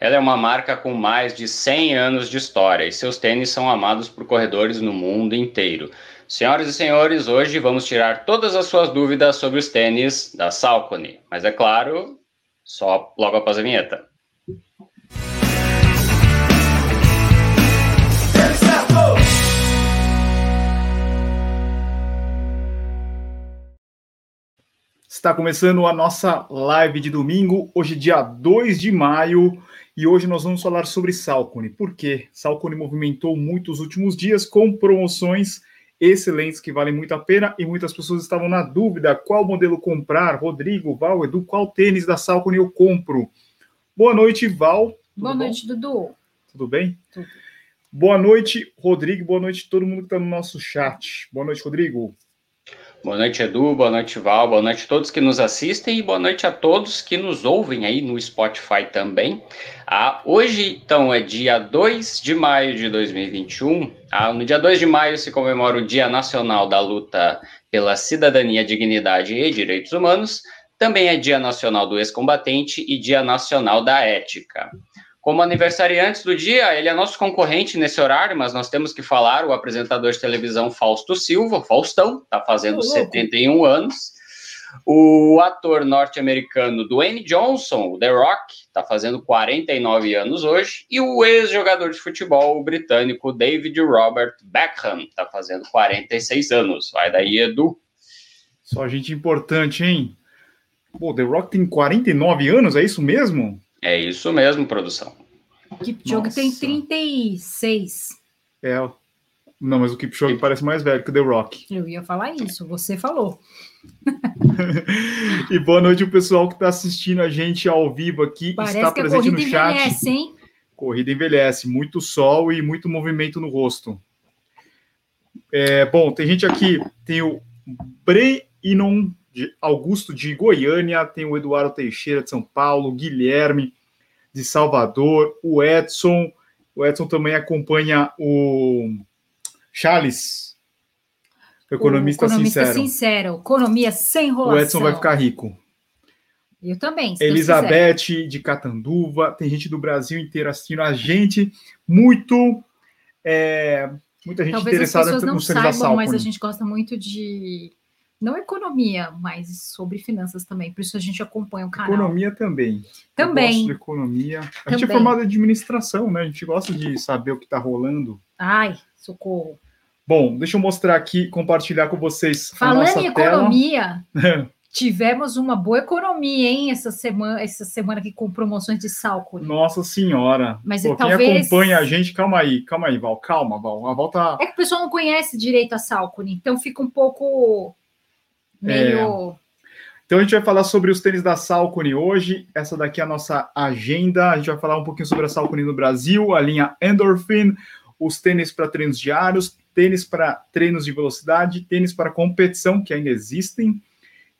Ela é uma marca com mais de 100 anos de história e seus tênis são amados por corredores no mundo inteiro. Senhoras e senhores, hoje vamos tirar todas as suas dúvidas sobre os tênis da Salcone, mas é claro, só logo após a vinheta. Está começando a nossa live de domingo, hoje dia 2 de maio, e hoje nós vamos falar sobre Salcone. Por quê? Salcone movimentou muito os últimos dias com promoções excelentes que valem muito a pena e muitas pessoas estavam na dúvida qual modelo comprar. Rodrigo, Val, Edu, qual tênis da Salcone eu compro? Boa noite, Val. Boa noite, Dudu. Tudo bem? Tudo. Boa noite, Rodrigo. Boa noite todo mundo que está no nosso chat. Boa noite, Rodrigo. Boa noite, Edu. Boa noite, Val. Boa noite a todos que nos assistem e boa noite a todos que nos ouvem aí no Spotify também. Ah, hoje, então, é dia 2 de maio de 2021. Ah, no dia 2 de maio se comemora o Dia Nacional da Luta pela Cidadania, Dignidade e Direitos Humanos. Também é Dia Nacional do Ex-Combatente e Dia Nacional da Ética. Como aniversariantes do dia, ele é nosso concorrente nesse horário, mas nós temos que falar o apresentador de televisão Fausto Silva, Faustão, está fazendo oh, 71 anos. O ator norte-americano Dwayne Johnson, The Rock, está fazendo 49 anos hoje. E o ex-jogador de futebol britânico David Robert Beckham está fazendo 46 anos. Vai daí, Edu. Só gente importante, hein? Pô, The Rock tem 49 anos, é isso mesmo? É isso mesmo, produção. O Kipchoge tem 36. É. Não, mas o Kipchoge parece mais velho que o The Rock. Eu ia falar isso, você falou. e boa noite o pessoal que está assistindo a gente ao vivo aqui, Parece está que presente a no chat. Envelhece, hein? Corrida envelhece, muito sol e muito movimento no rosto. É, bom, tem gente aqui, tem o Breinon de Augusto de Goiânia, tem o Eduardo Teixeira de São Paulo, Guilherme de Salvador, o Edson. O Edson também acompanha o Charles, o economista, o economista sincero. sincero. Economia sem enrolação. O Edson vai ficar rico. Eu também. Elizabeth de Catanduva, tem gente do Brasil inteiro assistindo a gente. Muito. É, muita gente Talvez interessada as pessoas no não saibam, mas a gente gosta muito de não economia, mas sobre finanças também. Por isso a gente acompanha o canal. Economia também. Também. Eu gosto de economia. A gente é formado em administração, né? A gente gosta de saber o que está rolando. Ai, socorro. Bom, deixa eu mostrar aqui, compartilhar com vocês. Falando em economia, tivemos uma boa economia, hein, essa semana, essa semana aqui com promoções de salco. Nossa senhora. Mas Pô, talvez... quem acompanha a gente, calma aí, calma aí, Val, calma, Val. A volta. É que o pessoal não conhece direito a Salcone, então fica um pouco meio. É. Então a gente vai falar sobre os tênis da Salcone hoje. Essa daqui é a nossa agenda. A gente vai falar um pouquinho sobre a Salcone no Brasil, a linha Endorphin, os tênis para treinos diários, tênis para treinos de velocidade, tênis para competição, que ainda existem,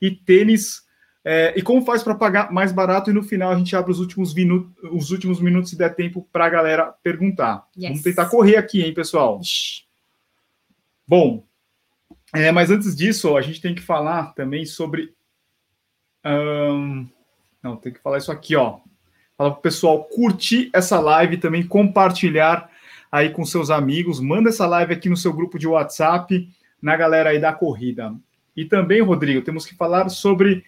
e tênis. É, e como faz para pagar mais barato? E no final a gente abre os últimos, minutos, os últimos minutos, se der tempo, para a galera perguntar. Yes. Vamos tentar correr aqui, hein, pessoal? Bom, é, mas antes disso, a gente tem que falar também sobre. Um, não, tem que falar isso aqui, ó. Fala para o pessoal curtir essa live também, compartilhar aí com seus amigos. Manda essa live aqui no seu grupo de WhatsApp, na galera aí da corrida. E também, Rodrigo, temos que falar sobre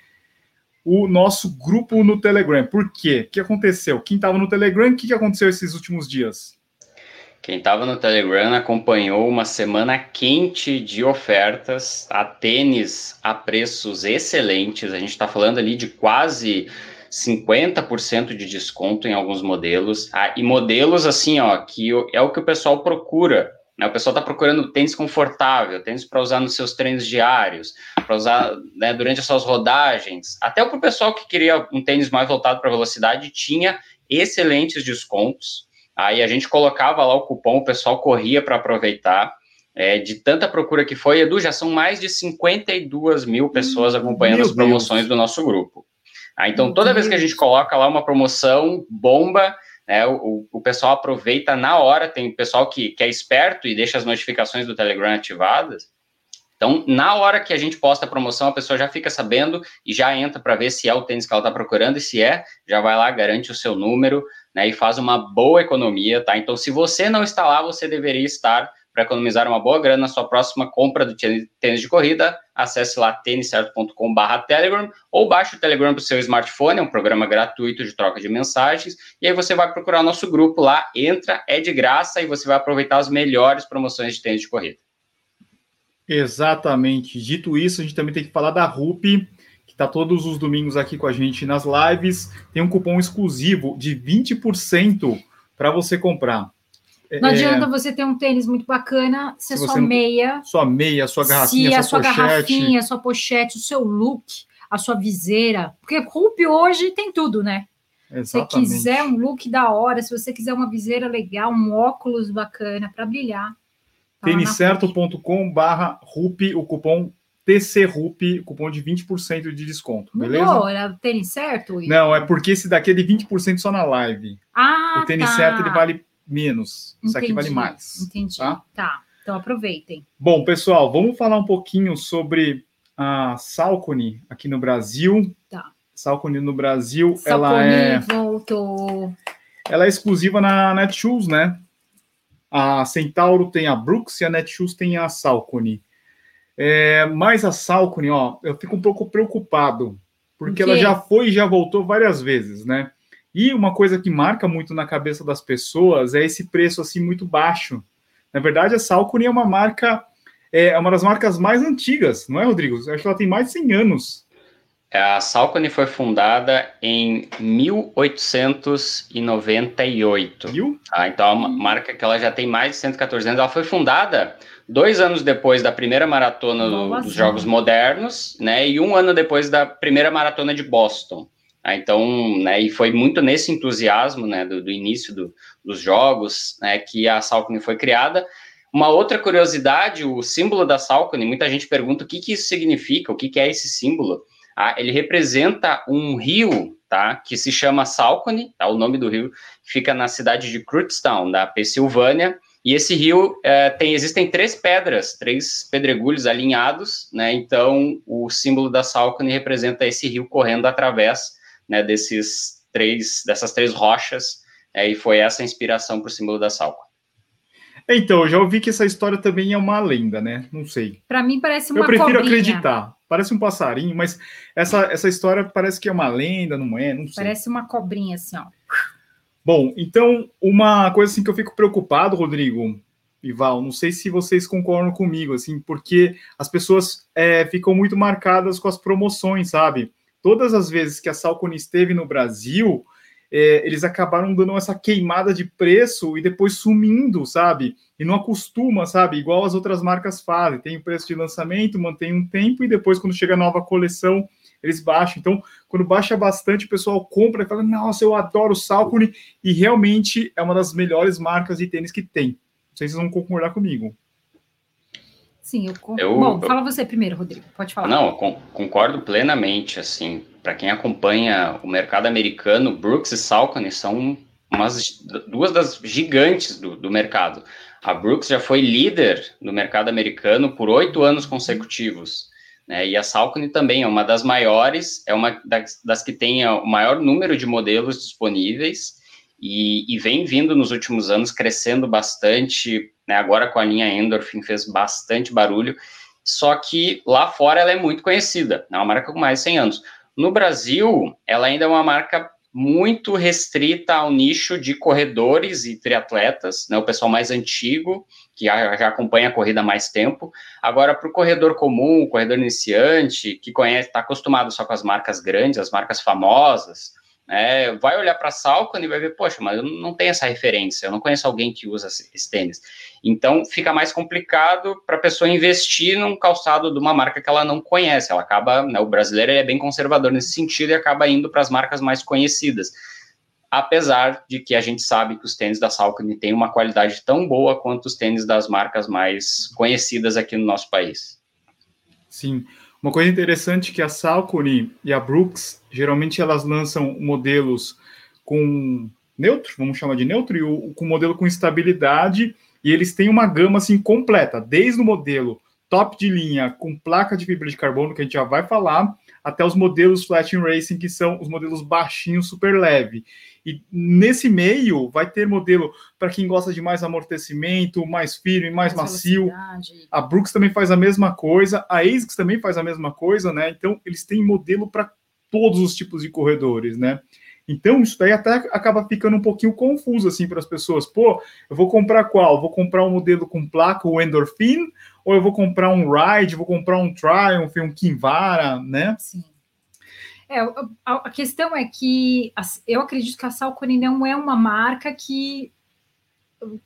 o nosso grupo no Telegram. Por quê? O que aconteceu? Quem estava no Telegram, o que aconteceu esses últimos dias? Quem estava no Telegram acompanhou uma semana quente de ofertas a tênis a preços excelentes. A gente está falando ali de quase 50% de desconto em alguns modelos. Ah, e modelos assim, ó, que é o que o pessoal procura. Né? O pessoal está procurando tênis confortável, tênis para usar nos seus treinos diários, para usar né, durante as suas rodagens. Até para o pessoal que queria um tênis mais voltado para velocidade, tinha excelentes descontos. Aí a gente colocava lá o cupom, o pessoal corria para aproveitar. É, de tanta procura que foi, Edu, já são mais de 52 mil pessoas acompanhando Meu as promoções Deus. do nosso grupo. Ah, então, toda vez que a gente coloca lá uma promoção, bomba, né, o, o pessoal aproveita na hora. Tem pessoal que, que é esperto e deixa as notificações do Telegram ativadas. Então, na hora que a gente posta a promoção, a pessoa já fica sabendo e já entra para ver se é o tênis que ela está procurando, e se é, já vai lá, garante o seu número, né, e faz uma boa economia, tá? Então, se você não está lá, você deveria estar para economizar uma boa grana na sua próxima compra do tênis de corrida, acesse lá têniscerto.com.br Telegram ou baixe o Telegram para o seu smartphone, é um programa gratuito de troca de mensagens, e aí você vai procurar o nosso grupo lá, entra, é de graça e você vai aproveitar as melhores promoções de tênis de corrida. Exatamente. Dito isso, a gente também tem que falar da RUP, está todos os domingos aqui com a gente nas lives. Tem um cupom exclusivo de 20% para você comprar. Não é, adianta você ter um tênis muito bacana se, a sua meia. Sua meia, sua garrafinha, se a sua pochete. garrafinha, sua pochete, o seu look, a sua viseira. Porque Rup hoje tem tudo, né? Exatamente. Se quiser um look da hora, se você quiser uma viseira legal, um óculos bacana para brilhar. Tá têniscerto.com barra RUP, o cupom TCRUP, cupom de 20% de desconto, beleza? Não, era tênis certo? Não, é porque esse daqui é de 20% só na live. Ah, O tênis tá. certo ele vale menos. Entendi, Isso aqui vale mais. Entendi. Tá? tá? Então aproveitem. Bom, pessoal, vamos falar um pouquinho sobre a Salcone aqui no Brasil. Tá. Salcone no Brasil, Salcone ela é. voltou. Ela é exclusiva na Netshoes, né? A Centauro tem a Brooks e a Netshoes tem a Salcone. É, mas a Salcone, ó, eu fico um pouco preocupado, porque ela já foi e já voltou várias vezes, né? E uma coisa que marca muito na cabeça das pessoas é esse preço assim muito baixo. Na verdade, a Salcone é uma marca, é uma das marcas mais antigas, não é, Rodrigo? Eu acho que ela tem mais de 100 anos. A Salcone foi fundada em 1898. Viu? Ah, então é uma marca que ela já tem mais de 114 anos. Ela foi fundada dois anos depois da primeira maratona do, dos Jogos Modernos, né? E um ano depois da primeira maratona de Boston. Ah, então, né, e foi muito nesse entusiasmo, né, do, do início do, dos jogos, né, que a Salcone foi criada. Uma outra curiosidade, o símbolo da Salcone, muita gente pergunta o que, que isso significa, o que, que é esse símbolo. Ah, ele representa um rio, tá, que se chama Salcone, tá, o nome do rio, fica na cidade de Crutstown, da Pensilvânia, e esse rio é, tem, existem três pedras, três pedregulhos alinhados, né? Então o símbolo da Salcone representa esse rio correndo através né, desses três, dessas três rochas, é, e foi essa a inspiração para o símbolo da Salco. Então, eu já ouvi que essa história também é uma lenda, né? Não sei. Para mim parece uma Eu prefiro cobrinha. acreditar. Parece um passarinho, mas essa, essa história parece que é uma lenda, não é? Não sei. Parece uma cobrinha, assim, ó. Bom, então, uma coisa assim que eu fico preocupado, Rodrigo e Val, não sei se vocês concordam comigo, assim, porque as pessoas é, ficam muito marcadas com as promoções, sabe? todas as vezes que a Salcone esteve no Brasil, é, eles acabaram dando essa queimada de preço e depois sumindo, sabe? E não acostuma, sabe? Igual as outras marcas fazem. Tem o preço de lançamento, mantém um tempo e depois, quando chega a nova coleção, eles baixam. Então, quando baixa bastante, o pessoal compra e fala: Nossa, eu adoro o Salcone. E realmente é uma das melhores marcas de tênis que tem. Não sei se vocês vão concordar comigo. Sim, eu, eu Bom, fala você primeiro, Rodrigo. Pode falar. Não, concordo plenamente. Assim, para quem acompanha o mercado americano, Brooks e Salcone são umas, duas das gigantes do, do mercado. A Brooks já foi líder no mercado americano por oito anos consecutivos. Né, e a Salcone também é uma das maiores, é uma das, das que tem o maior número de modelos disponíveis e, e, vem vindo nos últimos anos crescendo bastante, né, agora com a linha Endorphin fez bastante barulho, só que lá fora ela é muito conhecida, é uma marca com mais de 100 anos. No Brasil, ela ainda é uma marca muito restrita ao nicho de corredores e triatletas, né, o pessoal mais antigo, que já, acompanha a corrida há mais tempo. Agora, para o corredor comum, o corredor iniciante, que conhece, está acostumado só com as marcas grandes, as marcas famosas, é, vai olhar para a Salcone e vai ver, poxa, mas eu não tenho essa referência, eu não conheço alguém que usa esse tênis. Então, fica mais complicado para a pessoa investir num calçado de uma marca que ela não conhece. Ela acaba, né, o brasileiro é bem conservador nesse sentido e acaba indo para as marcas mais conhecidas. Apesar de que a gente sabe que os tênis da Salcone têm uma qualidade tão boa quanto os tênis das marcas mais conhecidas aqui no nosso país. Sim. Uma coisa interessante é que a Salcone e a Brooks, geralmente elas lançam modelos com neutro, vamos chamar de neutro, e o, com modelo com estabilidade, e eles têm uma gama assim completa, desde o modelo top de linha com placa de fibra de carbono, que a gente já vai falar, até os modelos Flat Racing, que são os modelos baixinhos, super leve. E nesse meio vai ter modelo para quem gosta de mais amortecimento, mais firme, mais, mais macio. A Brooks também faz a mesma coisa, a ASICS também faz a mesma coisa, né? Então eles têm modelo para todos os tipos de corredores, né? Então, isso daí até acaba ficando um pouquinho confuso assim para as pessoas. Pô, eu vou comprar qual? Vou comprar um modelo com placa, o Endorphin, ou eu vou comprar um Ride, vou comprar um Triumph, um Kinvara, né? Sim. É, a, questão é que eu acredito que a Salcone não é uma marca que,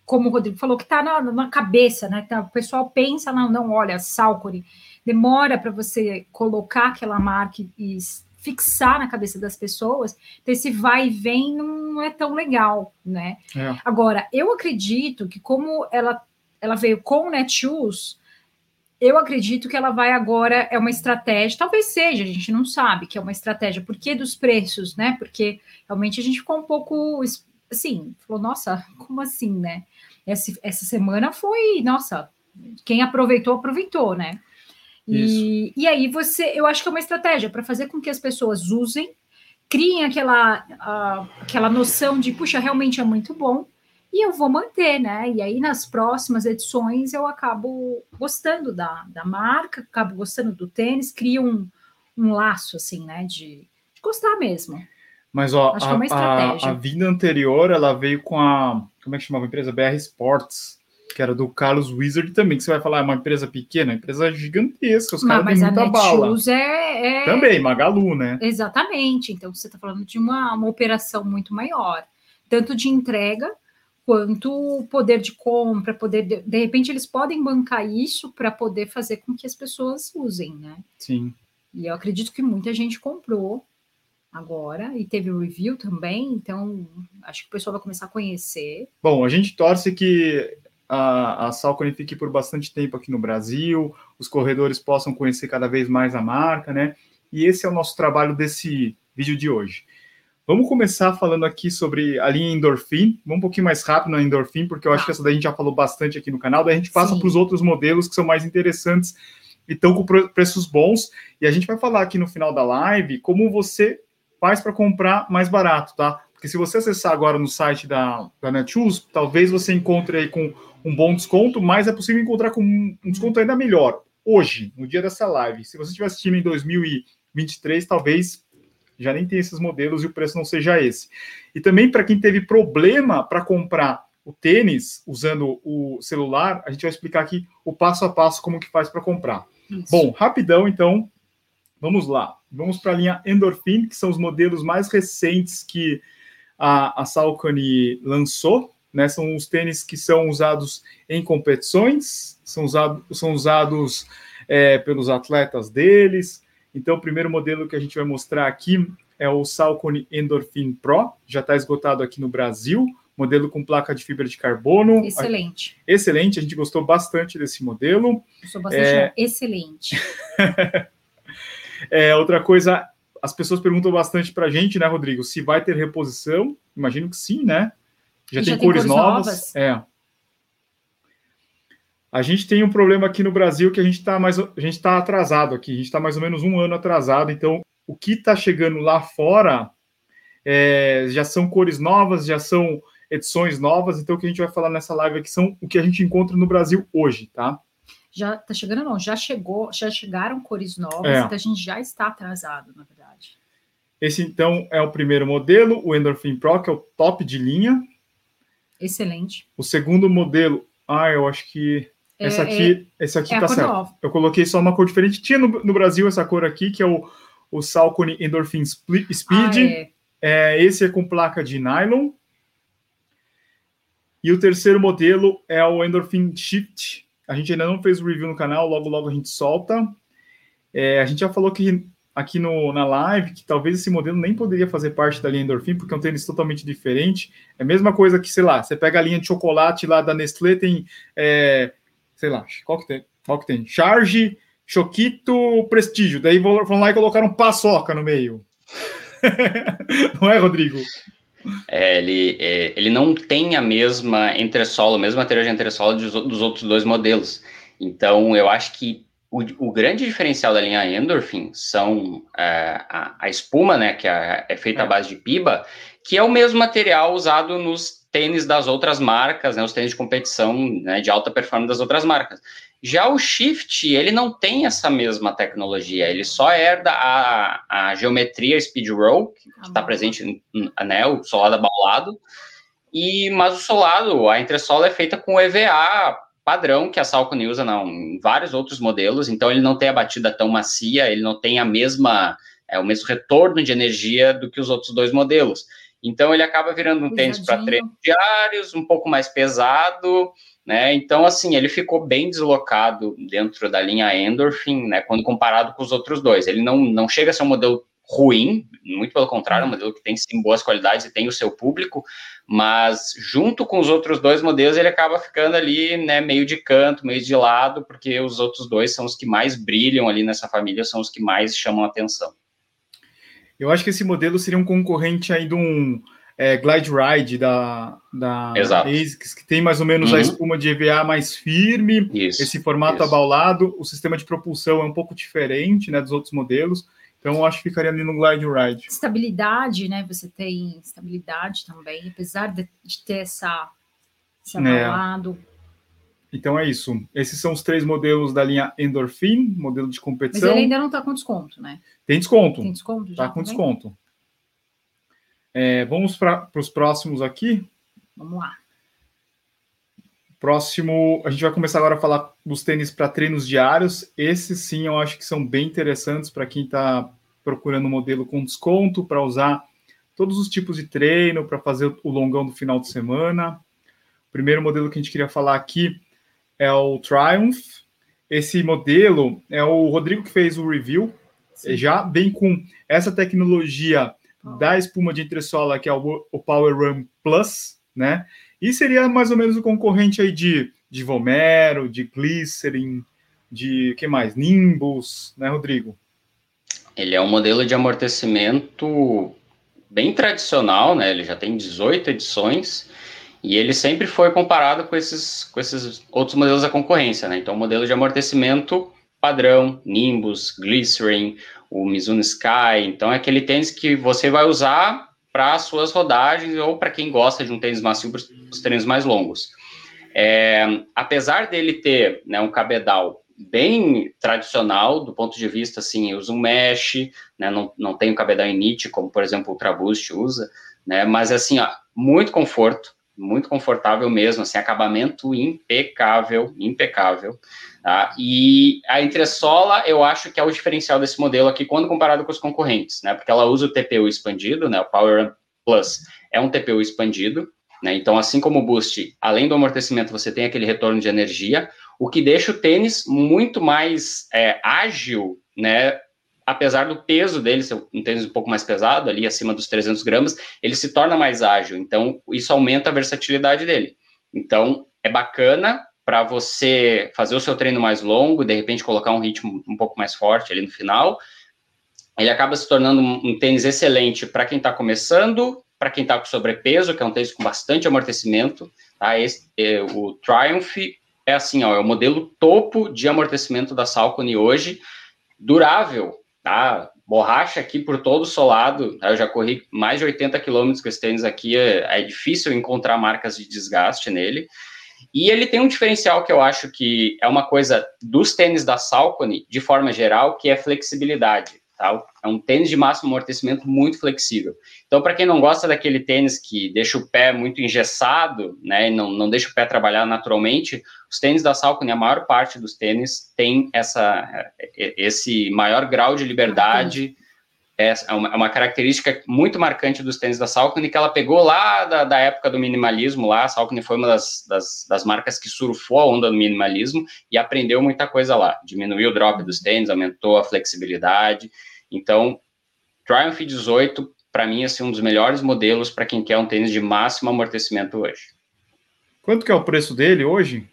como o Rodrigo falou, que está na, na, cabeça, né? Tá, o pessoal pensa, não, não, olha, Salcone, demora para você colocar aquela marca e fixar na cabeça das pessoas, então esse vai e vem não é tão legal, né? É. Agora, eu acredito que como ela, ela veio com o Netshoes, eu acredito que ela vai agora, é uma estratégia, talvez seja, a gente não sabe que é uma estratégia, por que dos preços, né? Porque realmente a gente ficou um pouco assim, falou, nossa, como assim, né? Essa, essa semana foi, nossa, quem aproveitou, aproveitou, né? E, e aí você, eu acho que é uma estratégia para fazer com que as pessoas usem, criem aquela, a, aquela noção de, puxa, realmente é muito bom, e eu vou manter, né? E aí nas próximas edições eu acabo gostando da, da marca, acabo gostando do tênis, crio um, um laço, assim, né? De, de gostar mesmo. Mas, ó, a, é a, a, vinda anterior, ela veio com a. Como é que chamava a empresa? BR Sports, que era do Carlos Wizard também, que você vai falar, é uma empresa pequena, uma empresa gigantesca, os caras têm muita bala. É, é... Também, Magalu, né? Exatamente. Então, você está falando de uma, uma operação muito maior, tanto de entrega quanto poder de compra, poder de, de repente eles podem bancar isso para poder fazer com que as pessoas usem, né? Sim. E eu acredito que muita gente comprou agora e teve o review também, então acho que o pessoal vai começar a conhecer. Bom, a gente torce que a, a Salcone fique por bastante tempo aqui no Brasil, os corredores possam conhecer cada vez mais a marca, né? E esse é o nosso trabalho desse vídeo de hoje. Vamos começar falando aqui sobre a linha Endorphin. Vamos um pouquinho mais rápido na Endorphin, porque eu acho que essa daí a gente já falou bastante aqui no canal. Daí a gente passa para os outros modelos que são mais interessantes e estão com preços bons. E a gente vai falar aqui no final da live como você faz para comprar mais barato, tá? Porque se você acessar agora no site da, da Netshoes, talvez você encontre aí com um bom desconto, mas é possível encontrar com um desconto ainda melhor. Hoje, no dia dessa live, se você estiver assistindo em 2023, talvez já nem tem esses modelos e o preço não seja esse. E também para quem teve problema para comprar o tênis usando o celular, a gente vai explicar aqui o passo a passo como que faz para comprar. Isso. Bom, rapidão então, vamos lá. Vamos para a linha Endorphin, que são os modelos mais recentes que a, a Saucony lançou. Né, são os tênis que são usados em competições, são, usado, são usados é, pelos atletas deles, então, o primeiro modelo que a gente vai mostrar aqui é o Salcone Endorphin Pro, já está esgotado aqui no Brasil, modelo com placa de fibra de carbono. Excelente. Excelente, a gente gostou bastante desse modelo. Gostou bastante, é... excelente. é, outra coisa, as pessoas perguntam bastante para a gente, né, Rodrigo, se vai ter reposição. Imagino que sim, né? Já, tem, já cores tem, cores, novas. novas. É. A gente tem um problema aqui no Brasil que a gente está mais a gente está atrasado aqui, a gente está mais ou menos um ano atrasado. Então, o que está chegando lá fora é, já são cores novas, já são edições novas. Então, o que a gente vai falar nessa live aqui são o que a gente encontra no Brasil hoje, tá? Já está chegando, não, já chegou, já chegaram cores novas, é. então a gente já está atrasado, na verdade. Esse então é o primeiro modelo, o Endorphin Pro, que é o top de linha. Excelente. O segundo modelo, ah, eu acho que essa é, aqui, é, esse aqui é tá certo. Eu coloquei só uma cor diferente. Tinha no, no, Brasil essa cor aqui, que é o, o Salcone Endorphin Speed. Ah, é. é. esse é com placa de nylon. E o terceiro modelo é o Endorphin Shift. A gente ainda não fez o review no canal, logo logo a gente solta. É, a gente já falou que aqui no, na live que talvez esse modelo nem poderia fazer parte da linha Endorphin, porque é um tênis totalmente diferente. É a mesma coisa que, sei lá, você pega a linha de chocolate lá da Nestlé, tem é, sei lá, qual que tem? Qual que tem? Charge, Choquito, Prestígio. Daí vão lá e colocaram paçoca no meio. não é, Rodrigo? É, ele, é, ele não tem a mesma entressola, o mesmo material de entressola dos, dos outros dois modelos. Então, eu acho que o, o grande diferencial da linha Endorphin são é, a, a, espuma, né, que é, é feita à é. base de piba, que é o mesmo material usado nos tênis das outras marcas, né, os tênis de competição né, de alta performance das outras marcas. Já o Shift, ele não tem essa mesma tecnologia, ele só herda a, a geometria Speed Roll, que está presente, né, o solado abaulado, e, mas o solado, a entressola é feita com EVA padrão que a Salcone usa não, em vários outros modelos, então ele não tem a batida tão macia, ele não tem a mesma, é, o mesmo retorno de energia do que os outros dois modelos. Então ele acaba virando um tênis para treinos diários, um pouco mais pesado, né? Então assim, ele ficou bem deslocado dentro da linha Endorphin, né, quando comparado com os outros dois. Ele não, não chega a ser um modelo ruim, muito pelo contrário, é um uhum. modelo que tem sim boas qualidades e tem o seu público, mas junto com os outros dois modelos ele acaba ficando ali, né, meio de canto, meio de lado, porque os outros dois são os que mais brilham ali nessa família, são os que mais chamam a atenção. Eu acho que esse modelo seria um concorrente aí de um é, Glide Ride da, da ASICS, que tem mais ou menos uhum. a espuma de EVA mais firme, isso, esse formato isso. abaulado, o sistema de propulsão é um pouco diferente né, dos outros modelos, então, eu acho que ficaria ali no Glide Ride. Estabilidade, né? Você tem estabilidade também, apesar de, ter essa, esse abalado. É. Então é isso. Esses são os três modelos da linha Endorphin, modelo de competição. Mas ele ainda não está com desconto, né? Tem desconto. Tem desconto? Está com também? desconto. É, vamos para os próximos aqui. Vamos lá. Próximo, a gente vai começar agora a falar dos tênis para treinos diários. Esses sim, eu acho que são bem interessantes para quem está procurando um modelo com desconto para usar todos os tipos de treino, para fazer o longão do final de semana. O primeiro modelo que a gente queria falar aqui é o Triumph. Esse modelo é o Rodrigo que fez o review. Sim. Já vem com essa tecnologia da espuma de entressola, que é o, o Power Run Plus, né? E seria mais ou menos o concorrente aí de, de Vomero, de Glycerin, de que mais? Nimbus, né, Rodrigo? Ele é um modelo de amortecimento bem tradicional, né? Ele já tem 18 edições e ele sempre foi comparado com esses, com esses outros modelos da concorrência, né? Então, modelo de amortecimento padrão, Nimbus, Glycerin, o Mizuno Sky. Então, é aquele tênis que você vai usar para suas rodagens ou para quem gosta de um tênis macio para os treinos mais longos. É, apesar dele ter né, um cabedal bem tradicional do ponto de vista assim, usa um mesh, né, não, não tem um cabedal em knit, como por exemplo o Ultra Boost usa, né, mas assim, ó, muito conforto, muito confortável mesmo, assim, acabamento impecável, impecável. Tá? E a entressola, eu acho que é o diferencial desse modelo aqui quando comparado com os concorrentes, né? Porque ela usa o TPU expandido, né? O Power Plus é um TPU expandido, né? Então, assim como o Boost, além do amortecimento, você tem aquele retorno de energia, o que deixa o tênis muito mais é, ágil, né? Apesar do peso dele ser um tênis um pouco mais pesado, ali acima dos 300 gramas, ele se torna mais ágil. Então, isso aumenta a versatilidade dele. Então, é bacana para você fazer o seu treino mais longo, de repente colocar um ritmo um pouco mais forte ali no final. Ele acaba se tornando um, um tênis excelente para quem está começando, para quem está com sobrepeso, que é um tênis com bastante amortecimento. Tá? Esse, é, o Triumph é assim, ó, é o modelo topo de amortecimento da Salcone hoje, durável, tá? Borracha aqui por todo o solado. Tá? Eu já corri mais de 80 quilômetros com esse tênis aqui. É, é, difícil encontrar marcas de desgaste nele. E ele tem um diferencial que eu acho que é uma coisa dos tênis da Salcone, de forma geral, que é flexibilidade. É um tênis de máximo amortecimento muito flexível. Então, para quem não gosta daquele tênis que deixa o pé muito engessado, né, e não, não deixa o pé trabalhar naturalmente, os tênis da Salcone, a maior parte dos tênis tem essa, esse maior grau de liberdade. É, é uma, é uma característica muito marcante dos tênis da Salcone que ela pegou lá da, da época do minimalismo. Lá, a Salcone foi uma das, das, das, marcas que surfou a onda do minimalismo e aprendeu muita coisa lá. Diminuiu o drop dos tênis, aumentou a flexibilidade. Então, Triumph 18, para mim, é assim, um dos melhores modelos para quem quer um tênis de máximo amortecimento hoje. Quanto que é o preço dele hoje?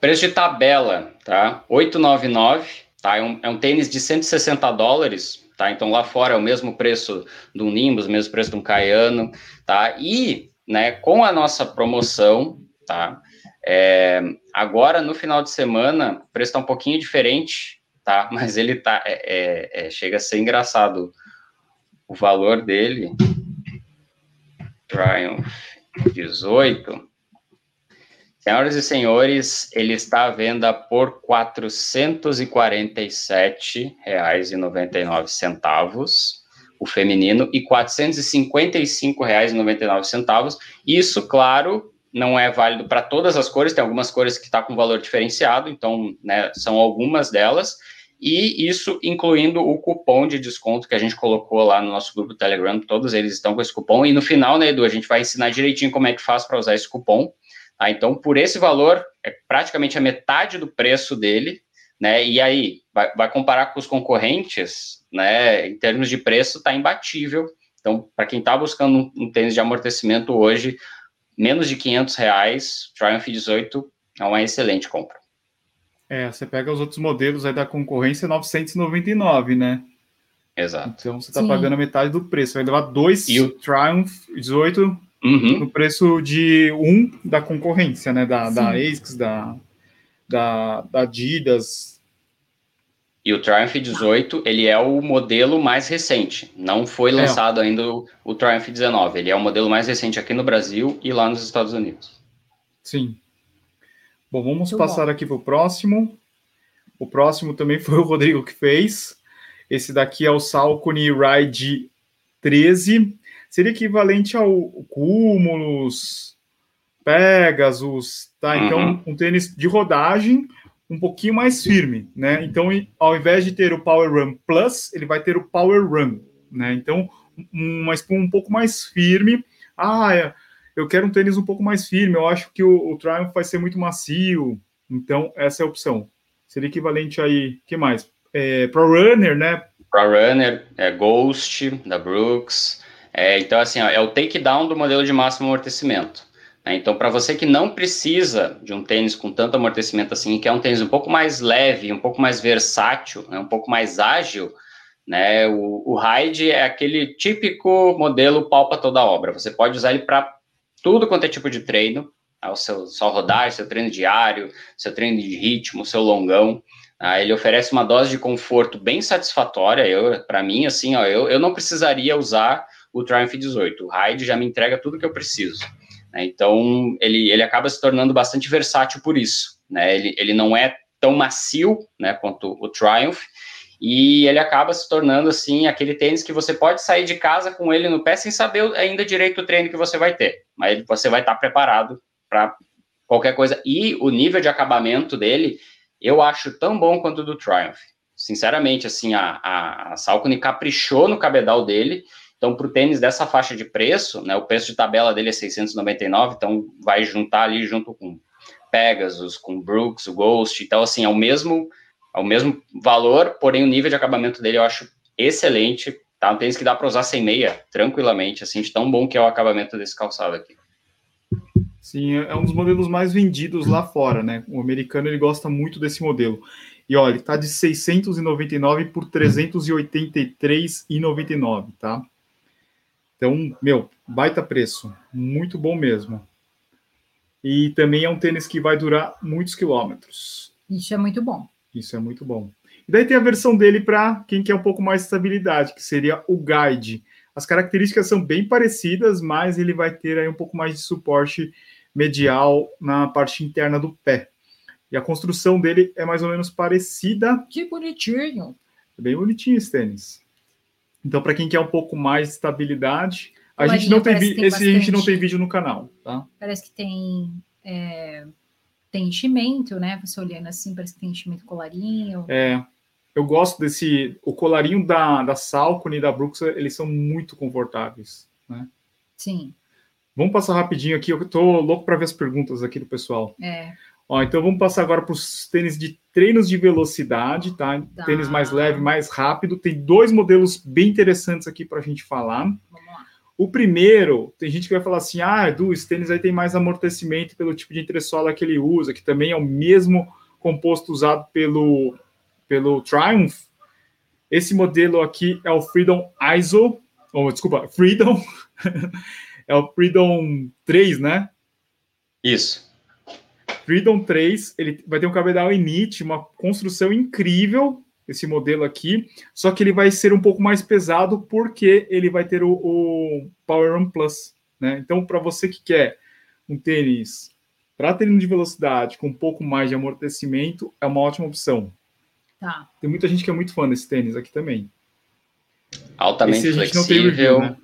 Preço de tabela, tá? 899, tá? É um, é um tênis de 160 dólares, tá? Então lá fora é o mesmo preço do Nimbus, o mesmo preço de um Caiano, tá? E, né, com a nossa promoção, tá? É, agora, no final de semana, o preço está um pouquinho diferente, tá? Mas ele tá, é, é, é, chega a ser engraçado. O valor dele, Triumph 18, senhoras e senhores, ele está à venda por R$ 447,99 o feminino e R$ 455,99. Isso, claro, não é válido para todas as cores, tem algumas cores que está com valor diferenciado, então, né, são algumas delas, e isso incluindo o cupom de desconto que a gente colocou lá no nosso grupo Telegram, todos eles estão com esse cupom, e no final, né, Edu, a gente vai ensinar direitinho como é que faz para usar esse cupom, tá? Então, por esse valor, é praticamente a metade do preço dele, né, e aí, vai, vai comparar com os concorrentes, né, em termos de preço, está imbatível, então, para quem está buscando um, um tênis de amortecimento hoje, menos de 500 reais, Triumph 18 é uma excelente compra. É, você pega os outros modelos aí da concorrência, 999, né? Exato. Então você está pagando a metade do preço. Vai levar dois e o... Triumph 18 uhum. no preço de um da concorrência, né? Da, da ASICS, da, da, da Adidas, e o Triumph 18, ele é o modelo mais recente. Não foi é. lançado é. ainda o, o Triumph 19. Ele é o modelo mais recente aqui no Brasil e lá nos Estados Unidos. Sim. Bom, vamos Muito passar bom. aqui para o próximo. O próximo também foi o Rodrigo que fez. Esse daqui é o Salcone Ride 13. Seria equivalente ao Cúmulos, Pegasus, tá? Então, uhum. um tênis de rodagem um pouquinho mais firme, né? Então, ao invés de ter o Power Run Plus, ele vai ter o Power Run, né? Então, uma espuma um pouco mais firme. Ah, é, eu quero um tênis um pouco mais firme, eu acho que o, o Triumph vai ser muito macio. Então, essa é a opção. Seria equivalente aí, que mais? É, Pro Runner, né? Pro Runner, é Ghost, da Brooks. É, então, assim, ó, é o takedown do modelo de máximo amortecimento. Né? Então, para você que não precisa de um tênis com tanto amortecimento assim, que é um tênis um pouco mais leve, um pouco mais versátil, né? um pouco mais ágil, né? O, o Ride é aquele típico modelo palpa toda obra. Você pode usar ele para tudo quanto é tipo de treino, tá? o seu só rodar, seu treino diário, seu treino de ritmo, seu longão. Tá? ele oferece uma dose de conforto bem satisfatória. Eu, para mim, assim, ó, eu, eu não precisaria usar o Triumph 18. O Ride já me entrega tudo que eu preciso. Né? Então, ele, ele acaba se tornando bastante versátil por isso. Né? Ele, ele não é tão macio né, quanto o Triumph, e ele acaba se tornando, assim, aquele tênis que você pode sair de casa com ele no pé sem saber ainda direito o treino que você vai ter, mas você vai estar preparado para qualquer coisa. E o nível de acabamento dele, eu acho tão bom quanto o do Triumph. Sinceramente, assim, a, a, a Salcone caprichou no cabedal dele, então, para o tênis dessa faixa de preço, né, o preço de tabela dele é 699, então vai juntar ali junto com Pegasus, com Brooks, o Ghost, então assim, é o mesmo, é o mesmo valor, porém o nível de acabamento dele eu acho excelente, tá? Um tênis que dá para usar sem meia, tranquilamente, assim, de tão bom que é o acabamento desse calçado aqui. Sim, é um dos modelos mais vendidos lá fora, né? O americano ele gosta muito desse modelo. E olha, ele tá de 699 por 383,99, tá? Então, meu, baita preço, muito bom mesmo. E também é um tênis que vai durar muitos quilômetros. Isso é muito bom. Isso é muito bom. E daí tem a versão dele para quem quer um pouco mais de estabilidade, que seria o Guide. As características são bem parecidas, mas ele vai ter aí um pouco mais de suporte medial na parte interna do pé. E a construção dele é mais ou menos parecida. Que bonitinho. É bem bonitinho esse tênis. Então, para quem quer um pouco mais de estabilidade, a gente não tem, tem esse a gente não tem vídeo no canal, tá? Parece que tem é, tem enchimento, né? Você olhando assim, parece que tem enchimento colarinho. É. Eu gosto desse o colarinho da da Salcone e da Brooks, eles são muito confortáveis, né? Sim. Vamos passar rapidinho aqui, eu tô louco para ver as perguntas aqui do pessoal. É. Ó, então vamos passar agora para os tênis de treinos de velocidade, tá? tá? Tênis mais leve, mais rápido. Tem dois modelos bem interessantes aqui para a gente falar. Vamos lá. O primeiro, tem gente que vai falar assim: ah, Edu, esse tênis aí tem mais amortecimento pelo tipo de entressola que ele usa, que também é o mesmo composto usado pelo, pelo Triumph. Esse modelo aqui é o Freedom ISO, ou desculpa, Freedom. é o Freedom 3, né? Isso. Freedom 3, ele vai ter um cabedal init, uma construção incrível, esse modelo aqui, só que ele vai ser um pouco mais pesado porque ele vai ter o, o Power Run Plus, né? Então, para você que quer um tênis para treino de velocidade com um pouco mais de amortecimento, é uma ótima opção. Tá. Tem muita gente que é muito fã desse tênis aqui também. Altamente flexível. Review, né?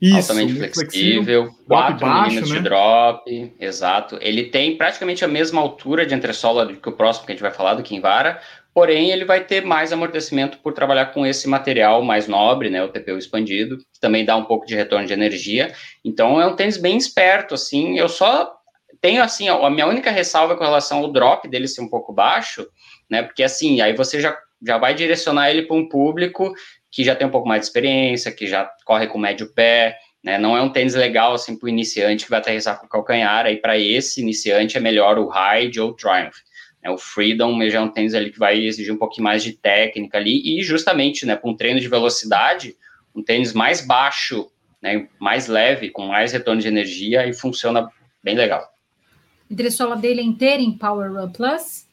Isso, altamente flexível, 4 milímetros né? de drop, exato. Ele tem praticamente a mesma altura de entressola do que o próximo que a gente vai falar, do Kinvara, porém ele vai ter mais amortecimento por trabalhar com esse material mais nobre, né, o TPU expandido, que também dá um pouco de retorno de energia. Então é um tênis bem esperto, assim. Eu só tenho assim, a minha única ressalva com relação ao drop dele ser um pouco baixo, né, porque assim, aí você já já vai direcionar ele para um público que já tem um pouco mais de experiência, que já corre com médio pé, né? Não é um tênis legal assim para o iniciante que vai aterrissar com o calcanhar. Aí para esse iniciante é melhor o Hyde ou o Triumph. Né? O Freedom já é um tênis ali que vai exigir um pouquinho mais de técnica ali e justamente, né, para um treino de velocidade, um tênis mais baixo, né, mais leve, com mais retorno de energia e funciona bem legal. Entressola dele inteira em Power Run Plus?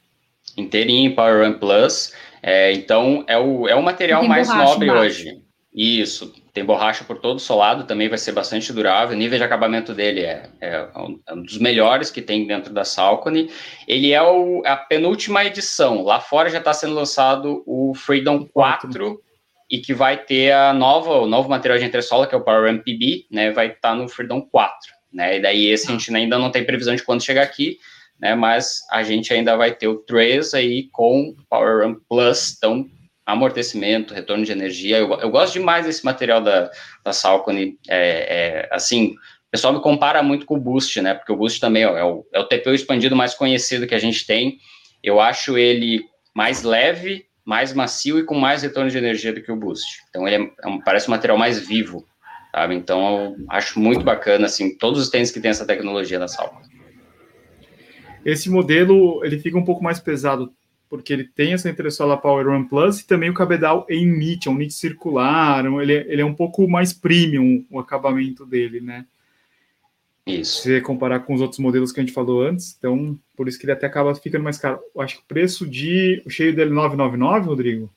Inteirinho em Power Run Plus. É, então, é o, é o material mais nobre embaixo. hoje. Isso, tem borracha por todo o solado, também vai ser bastante durável. O nível de acabamento dele é, é, um dos melhores que tem dentro da Salcone. Ele é o, a penúltima edição. Lá fora já está sendo lançado o Freedom 4, 4, e que vai ter a nova, o novo material de entressola, que é o Power MPB, né? Vai estar tá no Freedom 4. Né? E daí esse a gente ainda não tem previsão de quando chegar aqui, né? Mas a gente ainda vai ter o Trace aí com Power Run Plus, então amortecimento, retorno de energia. Eu, eu gosto demais desse material da, da Salcone. É, é, assim, o pessoal me compara muito com o Boost, né? Porque o Boost também é o, é o TPU expandido mais conhecido que a gente tem. Eu acho ele mais leve, mais macio e com mais retorno de energia do que o Boost. Então ele é, é um, parece um material mais vivo, sabe? Então eu acho muito bacana, assim, todos os tênis que tem essa tecnologia da Salcone. Esse modelo ele fica um pouco mais pesado porque ele tem essa entressola Power One Plus e também o cabedal em knit, é um knit circular, ele, é, ele é um pouco mais premium o acabamento dele, né? Isso. Se você comparar com os outros modelos que a gente falou antes, então por isso que ele até acaba ficando mais caro. Eu acho que o preço de o cheio dele 999, Rodrigo.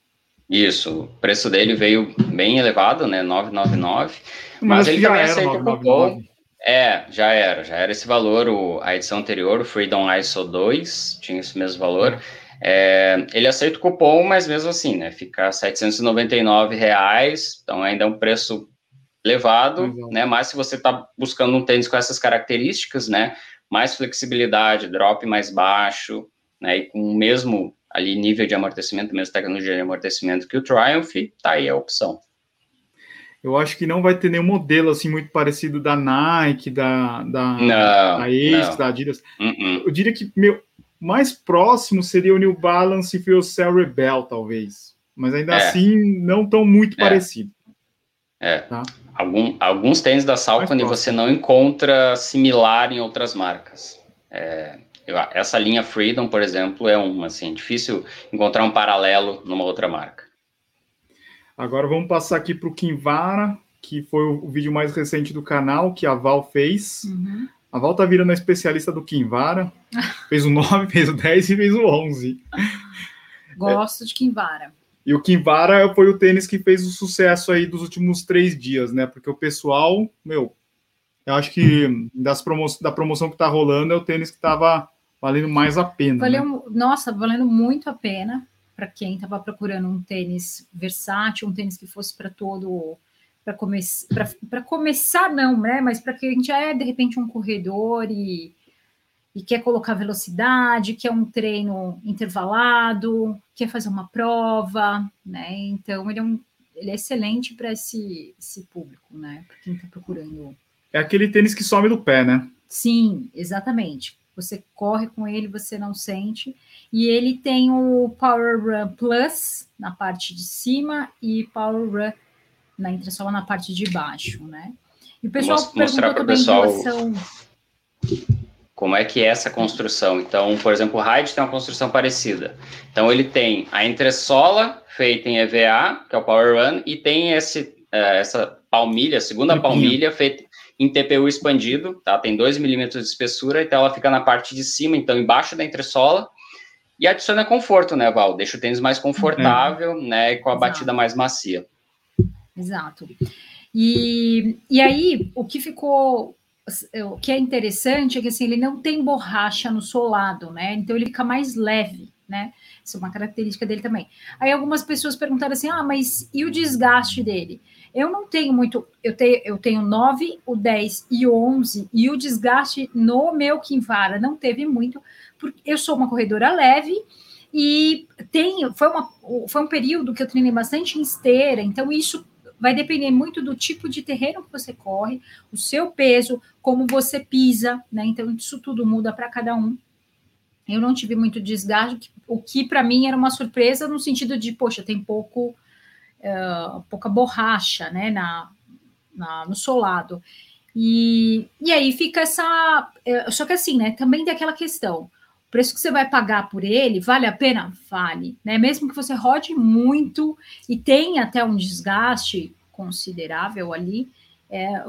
Isso, o preço dele veio bem elevado, né? 999. Mas, mas ele também aceita o cupom. É, já era, já era esse valor, o, a edição anterior, o Freedom ISO 2, tinha esse mesmo valor. É, ele aceita o cupom, mas mesmo assim, né, fica 799 reais, então ainda é um preço elevado, uhum. né, mas se você está buscando um tênis com essas características, né, mais flexibilidade, drop mais baixo, né, e com o mesmo ali nível de amortecimento, mesmo tecnologia de amortecimento que o Triumph, tá aí a opção. Eu acho que não vai ter nenhum modelo assim muito parecido da Nike, da, da, não, da Ace, da Adidas. Uh -uh. Eu diria que meu mais próximo seria o New Balance e o Cell Rebel, talvez. Mas ainda é. assim, não tão muito é. parecido. É. Tá? Algum, alguns tênis da Salcone você não encontra similar em outras marcas. É, eu, essa linha Freedom, por exemplo, é um assim difícil encontrar um paralelo numa outra marca. Agora vamos passar aqui para o Kinvara, que foi o, vídeo mais recente do canal que a Val fez. Uhum. A Val tá virando a especialista do Kinvara. fez o 9, fez o 10 e fez o 11. Gosto é. de Kinvara. E o Kinvara foi o tênis que fez o sucesso aí dos últimos três dias, né? Porque o pessoal, meu, eu acho que das promo da promoção que tá rolando é o tênis que tava valendo mais a pena. Valeu, né? Nossa, valendo muito a pena para quem estava procurando um tênis versátil, um tênis que fosse para todo para come começar não, né? Mas para quem já é de repente um corredor e, e quer colocar velocidade, quer um treino intervalado, quer fazer uma prova, né? Então ele é, um, ele é excelente para esse, esse público, né? Para quem está procurando. É aquele tênis que some do pé, né? Sim, exatamente. Você corre com ele, você não sente. E ele tem o Power Run Plus na parte de cima e Power Run na entressola na parte de baixo, né? E o pessoal Vou mostrar para o pessoal relação... como é que é essa construção. Então, por exemplo, o Hyde tem uma construção parecida. Então, ele tem a entressola feita em EVA, que é o Power Run, e tem esse, uh, essa palmilha, a segunda palmilha feita em TPU expandido, tá? Tem 2 milímetros de espessura, então ela fica na parte de cima, então embaixo da entressola, e adiciona conforto, né, Val? Deixa o tênis mais confortável, é. né, e com a Exato. batida mais macia. Exato. E, e aí, o que ficou o que é interessante é que assim, ele não tem borracha no solado, né? Então ele fica mais leve, né? Isso é uma característica dele também. Aí algumas pessoas perguntaram assim: ah, mas e o desgaste dele? Eu não tenho muito, eu tenho, eu tenho 9, o 10 e o 11, e o desgaste no meu Kinvara não teve muito, porque eu sou uma corredora leve e foi, uma, foi um período que eu treinei bastante em esteira, então isso vai depender muito do tipo de terreno que você corre, o seu peso, como você pisa, né? Então, isso tudo muda para cada um. Eu não tive muito desgaste, o que para mim era uma surpresa no sentido de, poxa, tem pouco, uh, pouca borracha, né, na, na, no solado. E, e aí fica essa. Uh, só que assim, né, também tem aquela questão o preço que você vai pagar por ele vale a pena? Vale, né? Mesmo que você rode muito e tenha até um desgaste considerável ali, é,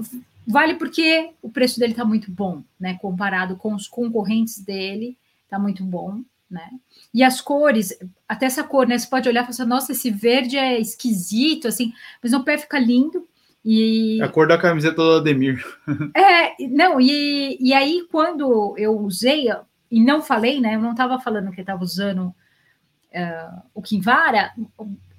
vale porque o preço dele está muito bom, né? Comparado com os concorrentes dele, está muito bom, né? E as cores, até essa cor, né? Você pode olhar e falar assim, nossa, esse verde é esquisito, assim, mas no pé fica lindo. E... É a cor da camiseta do Ademir. É, não, e, e aí quando eu usei, e não falei, né? Eu não estava falando que estava usando uh, o Kinvara.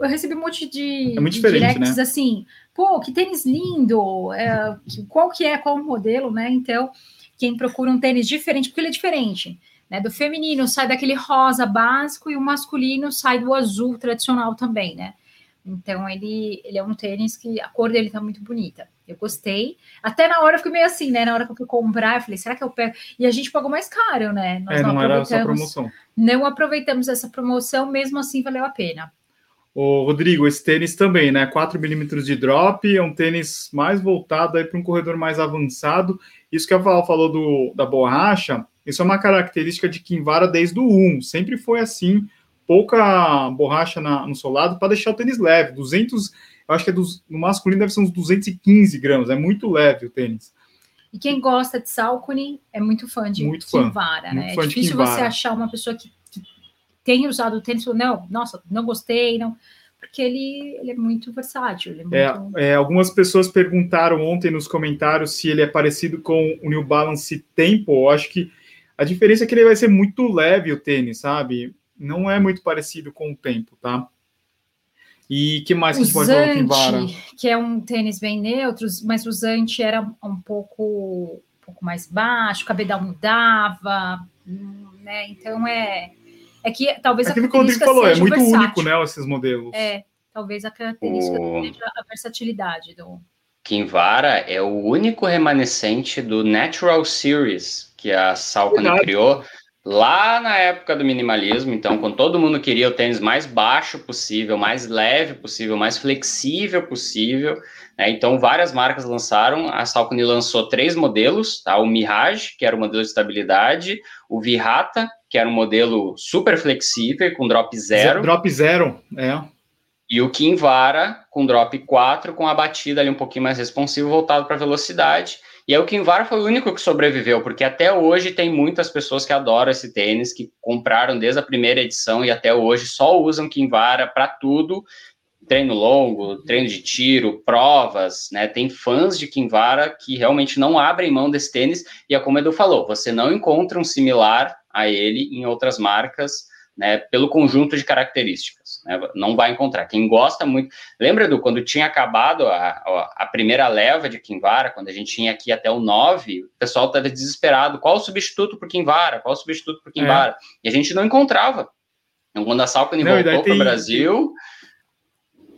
Eu recebi um monte de, é de directs né? assim, pô, que tênis lindo, é, qual que é, qual o modelo, né? Então, quem procura um tênis diferente, porque ele é diferente, né? Do feminino sai daquele rosa básico e o masculino sai do azul tradicional também, né? Então ele, ele é um tênis que a cor dele tá muito bonita. Eu gostei. Até na hora eu fiquei meio assim, né? Na hora que eu fui comprar, eu falei, será que eu pego? E a gente pagou mais caro, né? Nós é, não, não era essa promoção. Não aproveitamos essa promoção, mesmo assim valeu a pena. Ô, Rodrigo, esse tênis também, né? 4 milímetros de drop, é um tênis mais voltado aí para um corredor mais avançado. Isso que a Val falou do, da borracha, isso é uma característica de Kinvara desde o 1, sempre foi assim pouca borracha na, no solado para deixar o tênis leve. 200, eu acho que é dos, no masculino deve ser uns 215 gramas, é muito leve o tênis. E quem gosta de Salcone é muito fã de muito Kinvara, né? é difícil você achar uma pessoa que, que tenha usado o tênis e falou, não, nossa, não gostei, não porque ele, ele é muito versátil. É, muito... É, é, algumas pessoas perguntaram ontem nos comentários se ele é parecido com o New Balance Tempo. Eu acho que a diferença é que ele vai ser muito leve o tênis, sabe? não é muito parecido com o tempo, tá? E que mais que a gente pode falar Vara? Que é um tênis bem neutro, mas o Zante era um pouco, um pouco mais baixo, o cabedal mudava, né? Então é. É que talvez Aquilo a característica que o Rodrigo falou, é muito versátil. único, né? Esses modelos. É, talvez a característica o... seja a versatilidade do. Kinvara é o único remanescente do Natural Series que a Salcone criou lá na época do minimalismo, então, quando todo mundo queria o tênis mais baixo possível, mais leve possível, mais flexível possível, né? Então, várias marcas lançaram. A Salcone lançou três modelos, tá? O Mirage, que era o modelo de estabilidade, o Virata, que era um modelo super flexível, com drop zero. Drop zero, é. E o Kinvara, com drop 4, com a batida ali um pouquinho mais responsivo, voltado para velocidade. E aí o Kinvara foi o único que sobreviveu, porque até hoje tem muitas pessoas que adoram esse tênis, que compraram desde a primeira edição e até hoje só usam Kinvara para tudo, treino longo, treino de tiro, provas, né? Tem fãs de Kinvara que realmente não abrem mão desse tênis, e é como o Edu falou, você não encontra um similar a ele em outras marcas, né, pelo conjunto de características né? Não vai encontrar. Quem gosta muito. Lembra, Edu, quando tinha acabado a, a primeira leva de Kinvara, quando a gente tinha aqui até o 9, o pessoal estava desesperado. Qual o substituto para Kinvara? Qual o substituto para Kinvara? É. E a gente não encontrava. Então, quando a Salcone voltou para o Brasil,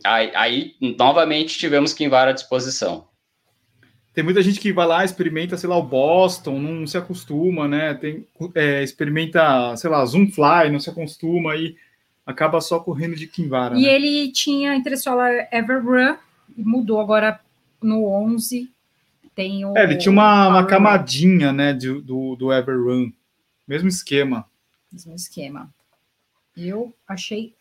aí, aí, novamente tivemos Kinvara à disposição. Tem muita gente que vai lá, experimenta, sei lá, o Boston, não se acostuma, né? Tem, é, experimenta, sei lá, Zoomfly, não se acostuma, e acaba só correndo de Kinvara. E né? ele tinha entressola Everrun, mudou agora no 11. Tem o, é, ele tinha uma, uma camadinha, né, do, do, do Everrun. Mesmo esquema. Mesmo esquema. Eu achei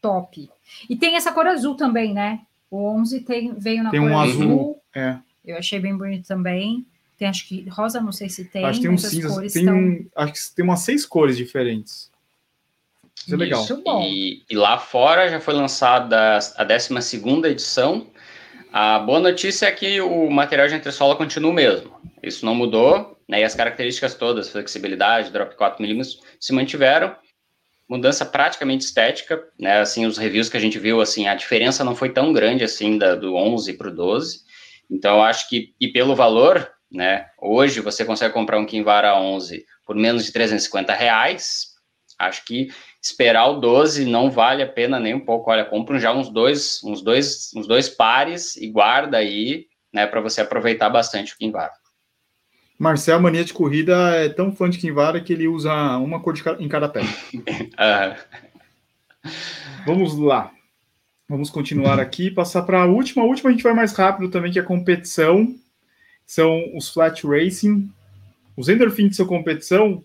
top. E tem essa cor azul também, né? O 11 tem, veio na tem cor um azul. azul. É. Eu achei bem bonito também. Tem, acho que rosa, não sei se tem. Acho que tem um cinza. Tem, estão... Acho que tem umas seis cores diferentes. Isso é legal. Isso, bom. E, e, lá fora já foi lançada a 12 edição. A boa notícia é que o material de entressola continua o mesmo. Isso não mudou, né? E as características todas, flexibilidade, drop 4mm, se mantiveram. Mudança praticamente estética, né? Assim, os reviews que a gente viu, assim, a diferença não foi tão grande assim da, do 11 para o 12. Então, acho que, e pelo valor, né? Hoje você consegue comprar um Kinvara 11 por menos de 350 reais. Acho que esperar o 12 não vale a pena nem um pouco. Olha, compra já uns dois, uns dois, uns dois pares e guarda aí, né, para você aproveitar bastante o Kinvara. Marcel, mania de corrida, é tão fã de Kinvara que ele usa uma cor de, em cada pé. uhum. Vamos lá. Vamos continuar aqui, passar para a última. A última a gente vai mais rápido também, que é a competição são os flat racing, os endorphins sua competição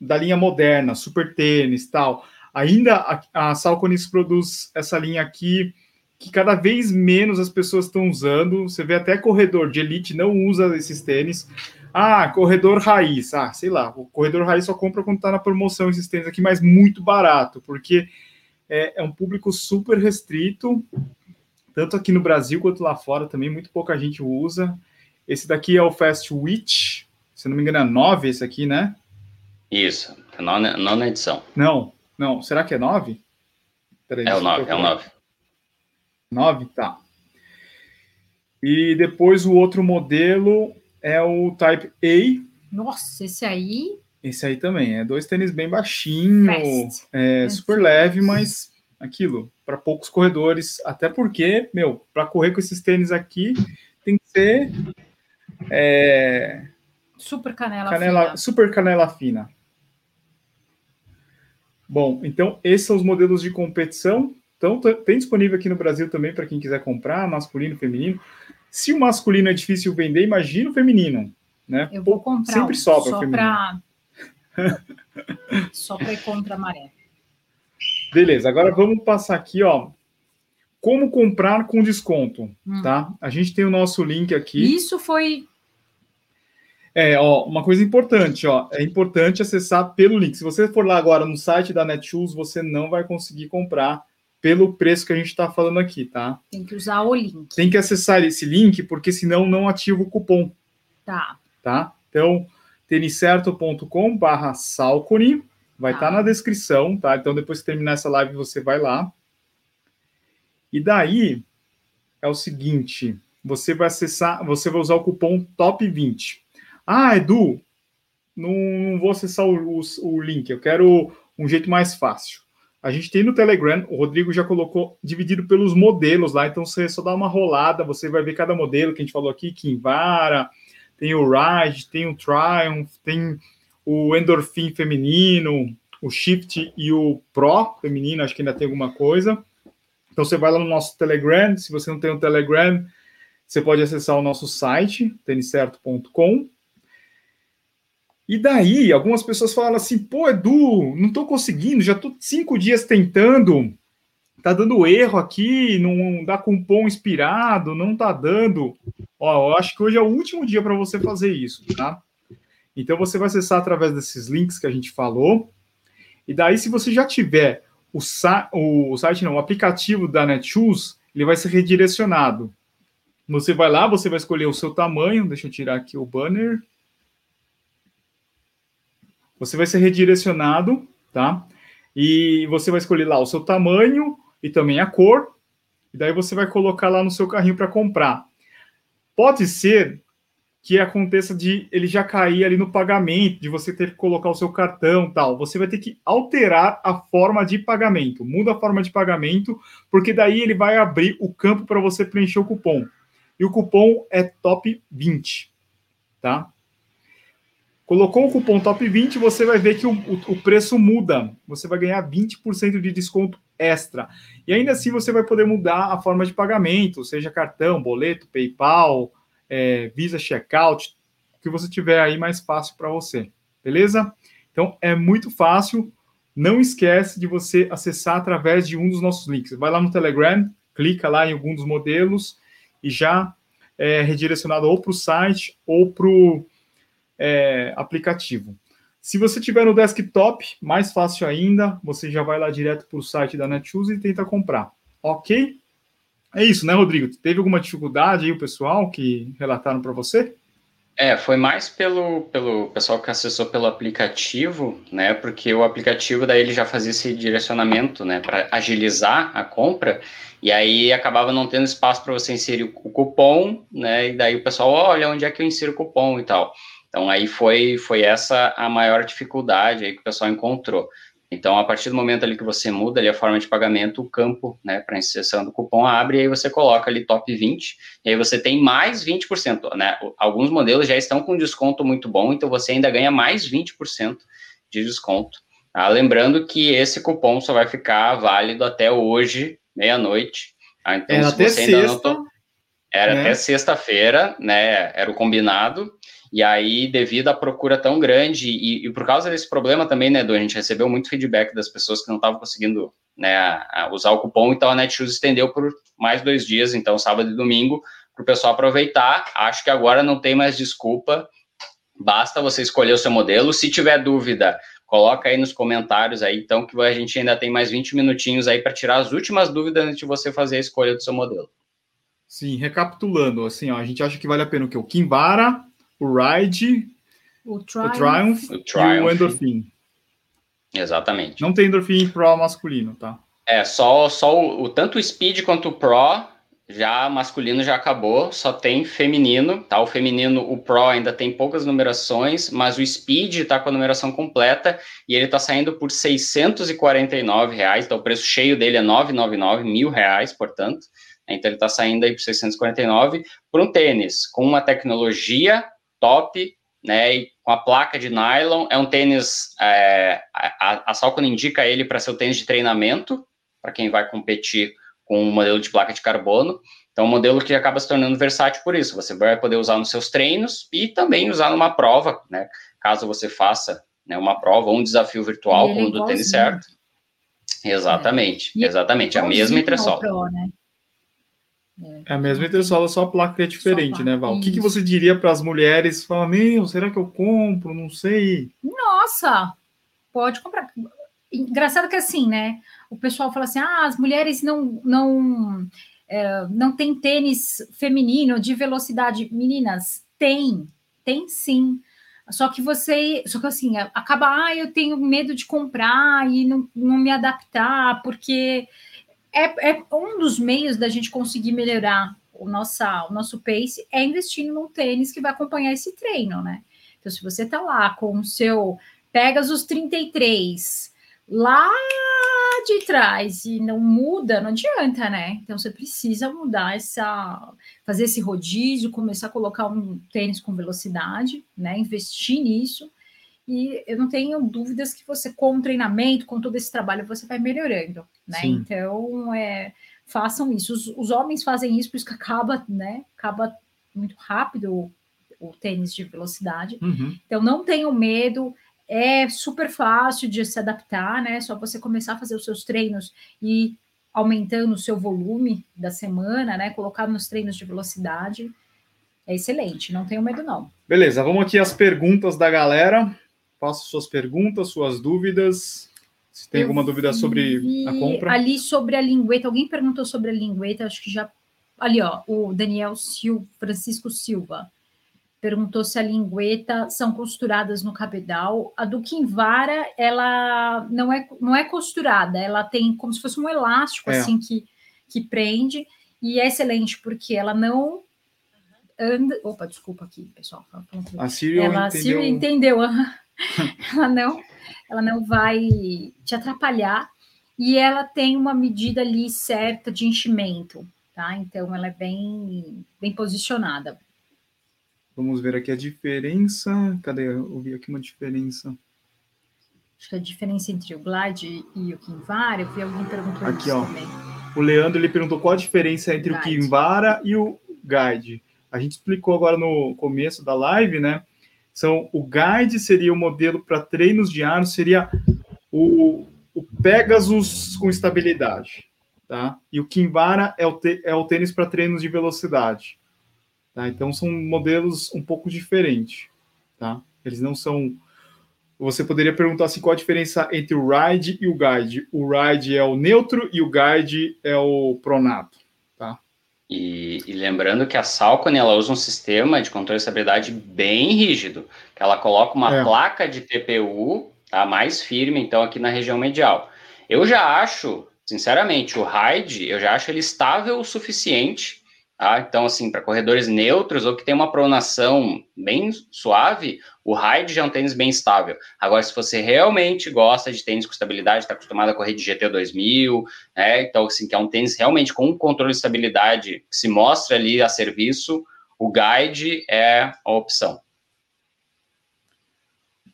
da linha moderna, super tênis tal. Ainda a, a Salconis produz essa linha aqui que cada vez menos as pessoas estão usando. Você vê até corredor de elite não usa esses tênis. Ah, corredor raiz. Ah, sei lá, o corredor raiz só compra quando está na promoção esses tênis aqui, mas muito barato, porque é, é um público super restrito, tanto aqui no Brasil quanto lá fora também, muito pouca gente usa. Esse daqui é o Fast Witch, se não me engano é 9 esse aqui, né? Isso, é nona, nona edição. Não, não, será que é 9? é o 9, é o 9. 9, tá. E depois o outro modelo é o Type A. Nossa, esse aí. Esse aí também, é dois tênis bem baixinho, é, super leve, mas aquilo, para poucos corredores, até porque, meu, para correr com esses tênis aqui, tem que ser é... Super canela, canela fina. Super canela fina. Bom, então esses são os modelos de competição. Então tem disponível aqui no Brasil também para quem quiser comprar, masculino, feminino. Se o masculino é difícil vender, imagina o feminino, né? Eu vou comprar sempre sobra só para só para ir contra a maré. Beleza, agora vamos passar aqui, ó, como comprar com desconto, hum. tá? A gente tem o nosso link aqui. Isso foi é, ó, uma coisa importante, ó, é importante acessar pelo link. Se você for lá agora no site da Netshoes, você não vai conseguir comprar pelo preço que a gente está falando aqui, tá? Tem que usar o link. Tem que acessar esse link, porque senão não ativa o cupom. Tá. Tá? Então, tenicerto.com barra Salcone, vai estar tá. tá na descrição, tá? Então, depois que terminar essa live, você vai lá. E daí, é o seguinte, você vai acessar, você vai usar o cupom TOP20. Ah, Edu, não, não vou acessar o, o, o, link, eu quero um jeito mais fácil. A gente tem no Telegram, o Rodrigo já colocou dividido pelos modelos lá, então você só dá uma rolada, você vai ver cada modelo que a gente falou aqui, Kinvara, tem o Ride, tem o Triumph, tem o Endorphin feminino, o Shift e o Pro feminino, acho que ainda tem alguma coisa. Então você vai lá no nosso Telegram, se você não tem o Telegram, você pode acessar o nosso site, tenicerto.com, e daí, algumas pessoas falam assim: pô, Edu, não estou conseguindo, já estou cinco dias tentando, tá dando erro aqui, não dá cupom inspirado, não tá dando. Ó, eu acho que hoje é o último dia para você fazer isso, tá? Então você vai acessar através desses links que a gente falou. E daí, se você já tiver o, o site, não, o aplicativo da Netshoes, ele vai ser redirecionado. Você vai lá, você vai escolher o seu tamanho. Deixa eu tirar aqui o banner. Você vai ser redirecionado, tá? E você vai escolher lá o seu tamanho e também a cor. E daí você vai colocar lá no seu carrinho para comprar. Pode ser que aconteça de ele já cair ali no pagamento, de você ter que colocar o seu cartão tal. Você vai ter que alterar a forma de pagamento. Muda a forma de pagamento, porque daí ele vai abrir o campo para você preencher o cupom. E o cupom é top 20, tá? Colocou o cupom TOP20, você vai ver que o, o, preço muda. Você vai ganhar 20% de desconto extra. E ainda assim você vai poder mudar a forma de pagamento, seja cartão, boleto, PayPal, é, Visa Checkout, o que você tiver aí mais fácil para você. Beleza? Então é muito fácil. Não esquece de você acessar através de um dos nossos links. Vai lá no Telegram, clica lá em algum dos modelos e já é redirecionado ou para o site ou para o é, aplicativo. Se você tiver no desktop, mais fácil ainda, você já vai lá direto para o site da Netshoes e tenta comprar. Ok? É isso, né, Rodrigo? Teve alguma dificuldade aí o pessoal que relataram para você? É, foi mais pelo, pelo pessoal que acessou pelo aplicativo, né? Porque o aplicativo daí ele já fazia esse direcionamento, né? Para agilizar a compra, e aí acabava não tendo espaço para você inserir o cupom, né? E daí o pessoal, olha, onde é que eu insiro o cupom e tal. Então aí foi, foi essa a maior dificuldade aí que o pessoal encontrou. Então, a partir do momento ali que você muda ali a forma de pagamento, o campo, né, para inserção do cupom abre e aí você coloca ali top 20, e aí você tem mais 20%, né? Alguns modelos já estão com desconto muito bom, então você ainda ganha mais 20% de desconto. Tá? Lembrando que esse cupom só vai ficar válido até hoje, meia-noite. Tá? Então, Era se você ainda sexta, não Era né? até sexta-feira, né? Era o combinado. E aí, devido à procura tão grande, e, e, por causa desse problema também, né, Edu, a gente recebeu muito feedback das pessoas que não estavam conseguindo né, usar o cupom, então a Netshoes estendeu por mais dois dias, então sábado e domingo, para o pessoal aproveitar. Acho que agora não tem mais desculpa, basta você escolher o seu modelo. Se tiver dúvida, coloca aí nos comentários aí, então, que a gente ainda tem mais 20 minutinhos aí para tirar as últimas dúvidas antes de você fazer a escolha do seu modelo. Sim, recapitulando, assim, ó, a gente acha que vale a pena o que? O Kimbara, o Ride, o Triumph, o Triumph, o Triumph. e o Endorphin. Exatamente. Não tem Endorphin Pro masculino, tá? É, só, só o, o, tanto o Speed quanto o Pro, já masculino já acabou, só tem feminino, tá? O feminino, o Pro ainda tem poucas numerações, mas o Speed tá com a numeração completa e ele tá saindo por 649 reais, então o preço cheio dele é 999, mil reais, portanto. Então ele tá saindo aí por 649 por um tênis com uma tecnologia top, né? E com a placa de nylon, é um tênis, é, a, a Salcone indica ele para ser o tênis de treinamento, para quem vai competir com um modelo de placa de carbono. Então, um modelo que acaba se tornando versátil por isso. Você vai poder usar nos seus treinos e também usar numa prova, né? Caso você faça né, uma prova ou um desafio virtual, como o do tênis certo. Exatamente, é. exatamente. A mesma entressola. Né? É a mesma entressola, só a placa é diferente, né, Val? O que, que você diria para as mulheres? Fala, meu, será que eu compro? Não sei. Nossa, pode comprar. Engraçado que assim, né? O pessoal fala assim: ah, as mulheres não não é, não tem tênis feminino de velocidade. Meninas, tem, tem sim. Só que você, só que assim, acaba, ah, eu tenho medo de comprar e não, não me adaptar, porque é, é um dos meios da gente conseguir melhorar o, nossa, o nosso pace é investindo num tênis que vai acompanhar esse treino, né? Então, se você tá lá com o seu Pegasus 33 lá de trás e não muda, não adianta, né? Então você precisa mudar essa, fazer esse rodízio, começar a colocar um tênis com velocidade, né? Investir nisso e eu não tenho dúvidas que você, com o treinamento, com todo esse trabalho, você vai melhorando, né? Sim. Então, é, façam isso. Os, os, homens fazem isso, por isso que acaba, né? Acaba muito rápido o, o tênis de velocidade. Uhum. Então, não tenham medo. É super fácil de se adaptar, né? Só você começar a fazer os seus treinos e aumentando o seu volume da semana, né? Colocar nos treinos de velocidade. É excelente, não tenho medo, não. Beleza, vamos aqui as perguntas da galera. Faça suas perguntas, suas dúvidas. Se tem eu alguma dúvida sobre a compra. Ali sobre a lingueta, alguém perguntou sobre a lingueta, acho que já. Ali, ó, o Daniel Silva, Francisco Silva perguntou se a lingueta são costuradas no cabedal. A do Kinvara, ela não é, não é costurada, ela tem como se fosse um elástico é. assim que, que prende, e é excelente porque ela não anda. Opa, desculpa aqui, pessoal. A Síria ela, entendeu. entendeu. ela não, ela não vai te atrapalhar e ela tem uma medida ali certa de enchimento, tá? Então ela é bem, bem posicionada. Vamos ver aqui a diferença. Cadê? Eu vi aqui uma diferença. Acho que a diferença entre o Glide e o Kinvara, eu vi alguém perguntando aqui, ó. Também. O Leandro ele perguntou qual a diferença entre o, o Kinvara e o Guide. A gente explicou agora no começo da live, né? São o Guide seria o modelo para treinos ar, seria o, o Pegasus com estabilidade, tá? E o Kinvara é o, te, é o tênis para treinos de velocidade, tá? Então são modelos um pouco diferentes, tá? Eles não são. Você poderia perguntar assim, qual a diferença entre o ride e o guide. O ride é o neutro e o guide é o pronato? E, e, lembrando que a Salcone ela usa um sistema de controle de estabilidade bem rígido, que ela coloca uma é. placa de TPU tá, mais firme, então, aqui na região medial. Eu já acho, sinceramente, o RIDE, eu já acho ele estável o suficiente Tá? Então, assim, para corredores neutros ou que tem uma pronação bem suave, o Ride já é um tênis bem estável. Agora, se você realmente gosta de tênis com estabilidade, está acostumado a correr de GT 2000, né? Então, assim, que é um tênis realmente com controle de estabilidade que se mostra ali a serviço, o Guide é a opção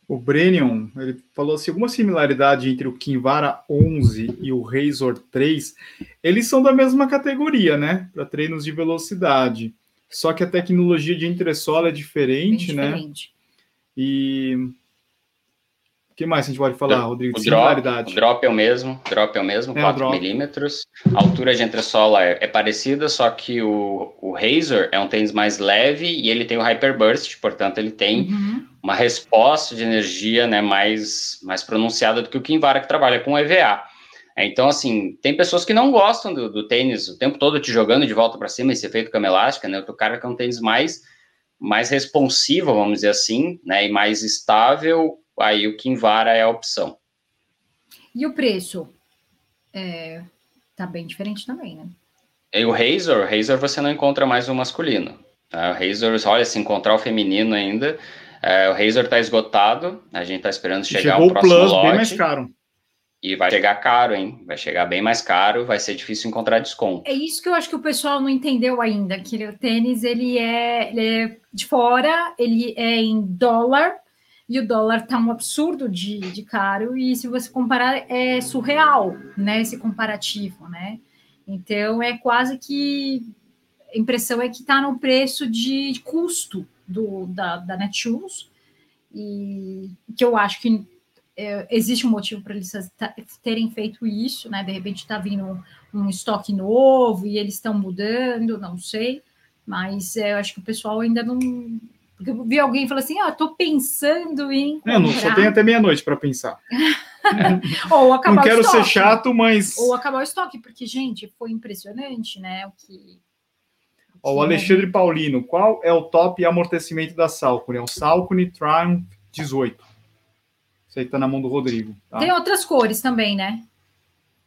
o Brennion, ele falou assim, alguma similaridade entre o Kinvara 11 e o Razor 3, eles são da mesma categoria, né, para treinos de velocidade, só que a tecnologia de entressola é diferente, né, diferente. e que mais a gente pode falar, Rodrigo? O drop, o drop é o mesmo, drop é o mesmo, é 4 milímetros. A altura de entressola é, é, parecida, só que o, o Razor é um tênis mais leve e ele tem o Hyperburst, portanto ele tem uhum. Uma resposta de energia né, mais, mais pronunciada do que o Kinvara, que trabalha com EVA. É, então, assim, tem pessoas que não gostam do, do tênis o tempo todo te jogando de volta para cima, esse efeito cama elástica, né? O cara que é um tênis mais, mais responsivo, vamos dizer assim, né? E mais estável aí o Kinvara é a opção. E o preço? É, tá bem diferente também, né? E o Razor, Razor você não encontra mais o masculino. Tá? O Razor, olha, se encontrar o feminino ainda, é, o Razor tá esgotado, a gente tá esperando chegar Chegou o próximo Plus, lote. bem mais caro. E vai chegar caro, hein? Vai chegar bem mais caro, vai ser difícil encontrar desconto. É isso que eu acho que o pessoal não entendeu ainda, que o tênis, ele é, ele é de fora, ele é em dólar, e o dólar está um absurdo de, de caro, e se você comparar, é surreal, né, esse comparativo, né? Então, é quase que, a impressão é que está no preço de, de custo do, da, da Netshoes, e que eu acho que é, existe um motivo para eles terem feito isso, né? De repente está vindo um, um, estoque novo e eles estão mudando, não sei, mas é, eu acho que o pessoal ainda não eu vi alguém falando assim: ah, estou pensando em. Comprar. não, só tem até meia-noite para pensar. Ou acabar Não quero ser chato, mas. Ou acabar o estoque, porque, gente, foi impressionante, né? O que. Ó, o Alexandre. Paulino, qual é o top amortecimento da Salcone? É o Salcone Triumph 18. Isso aí tá na mão do Rodrigo. Tá? Tem outras cores também, né?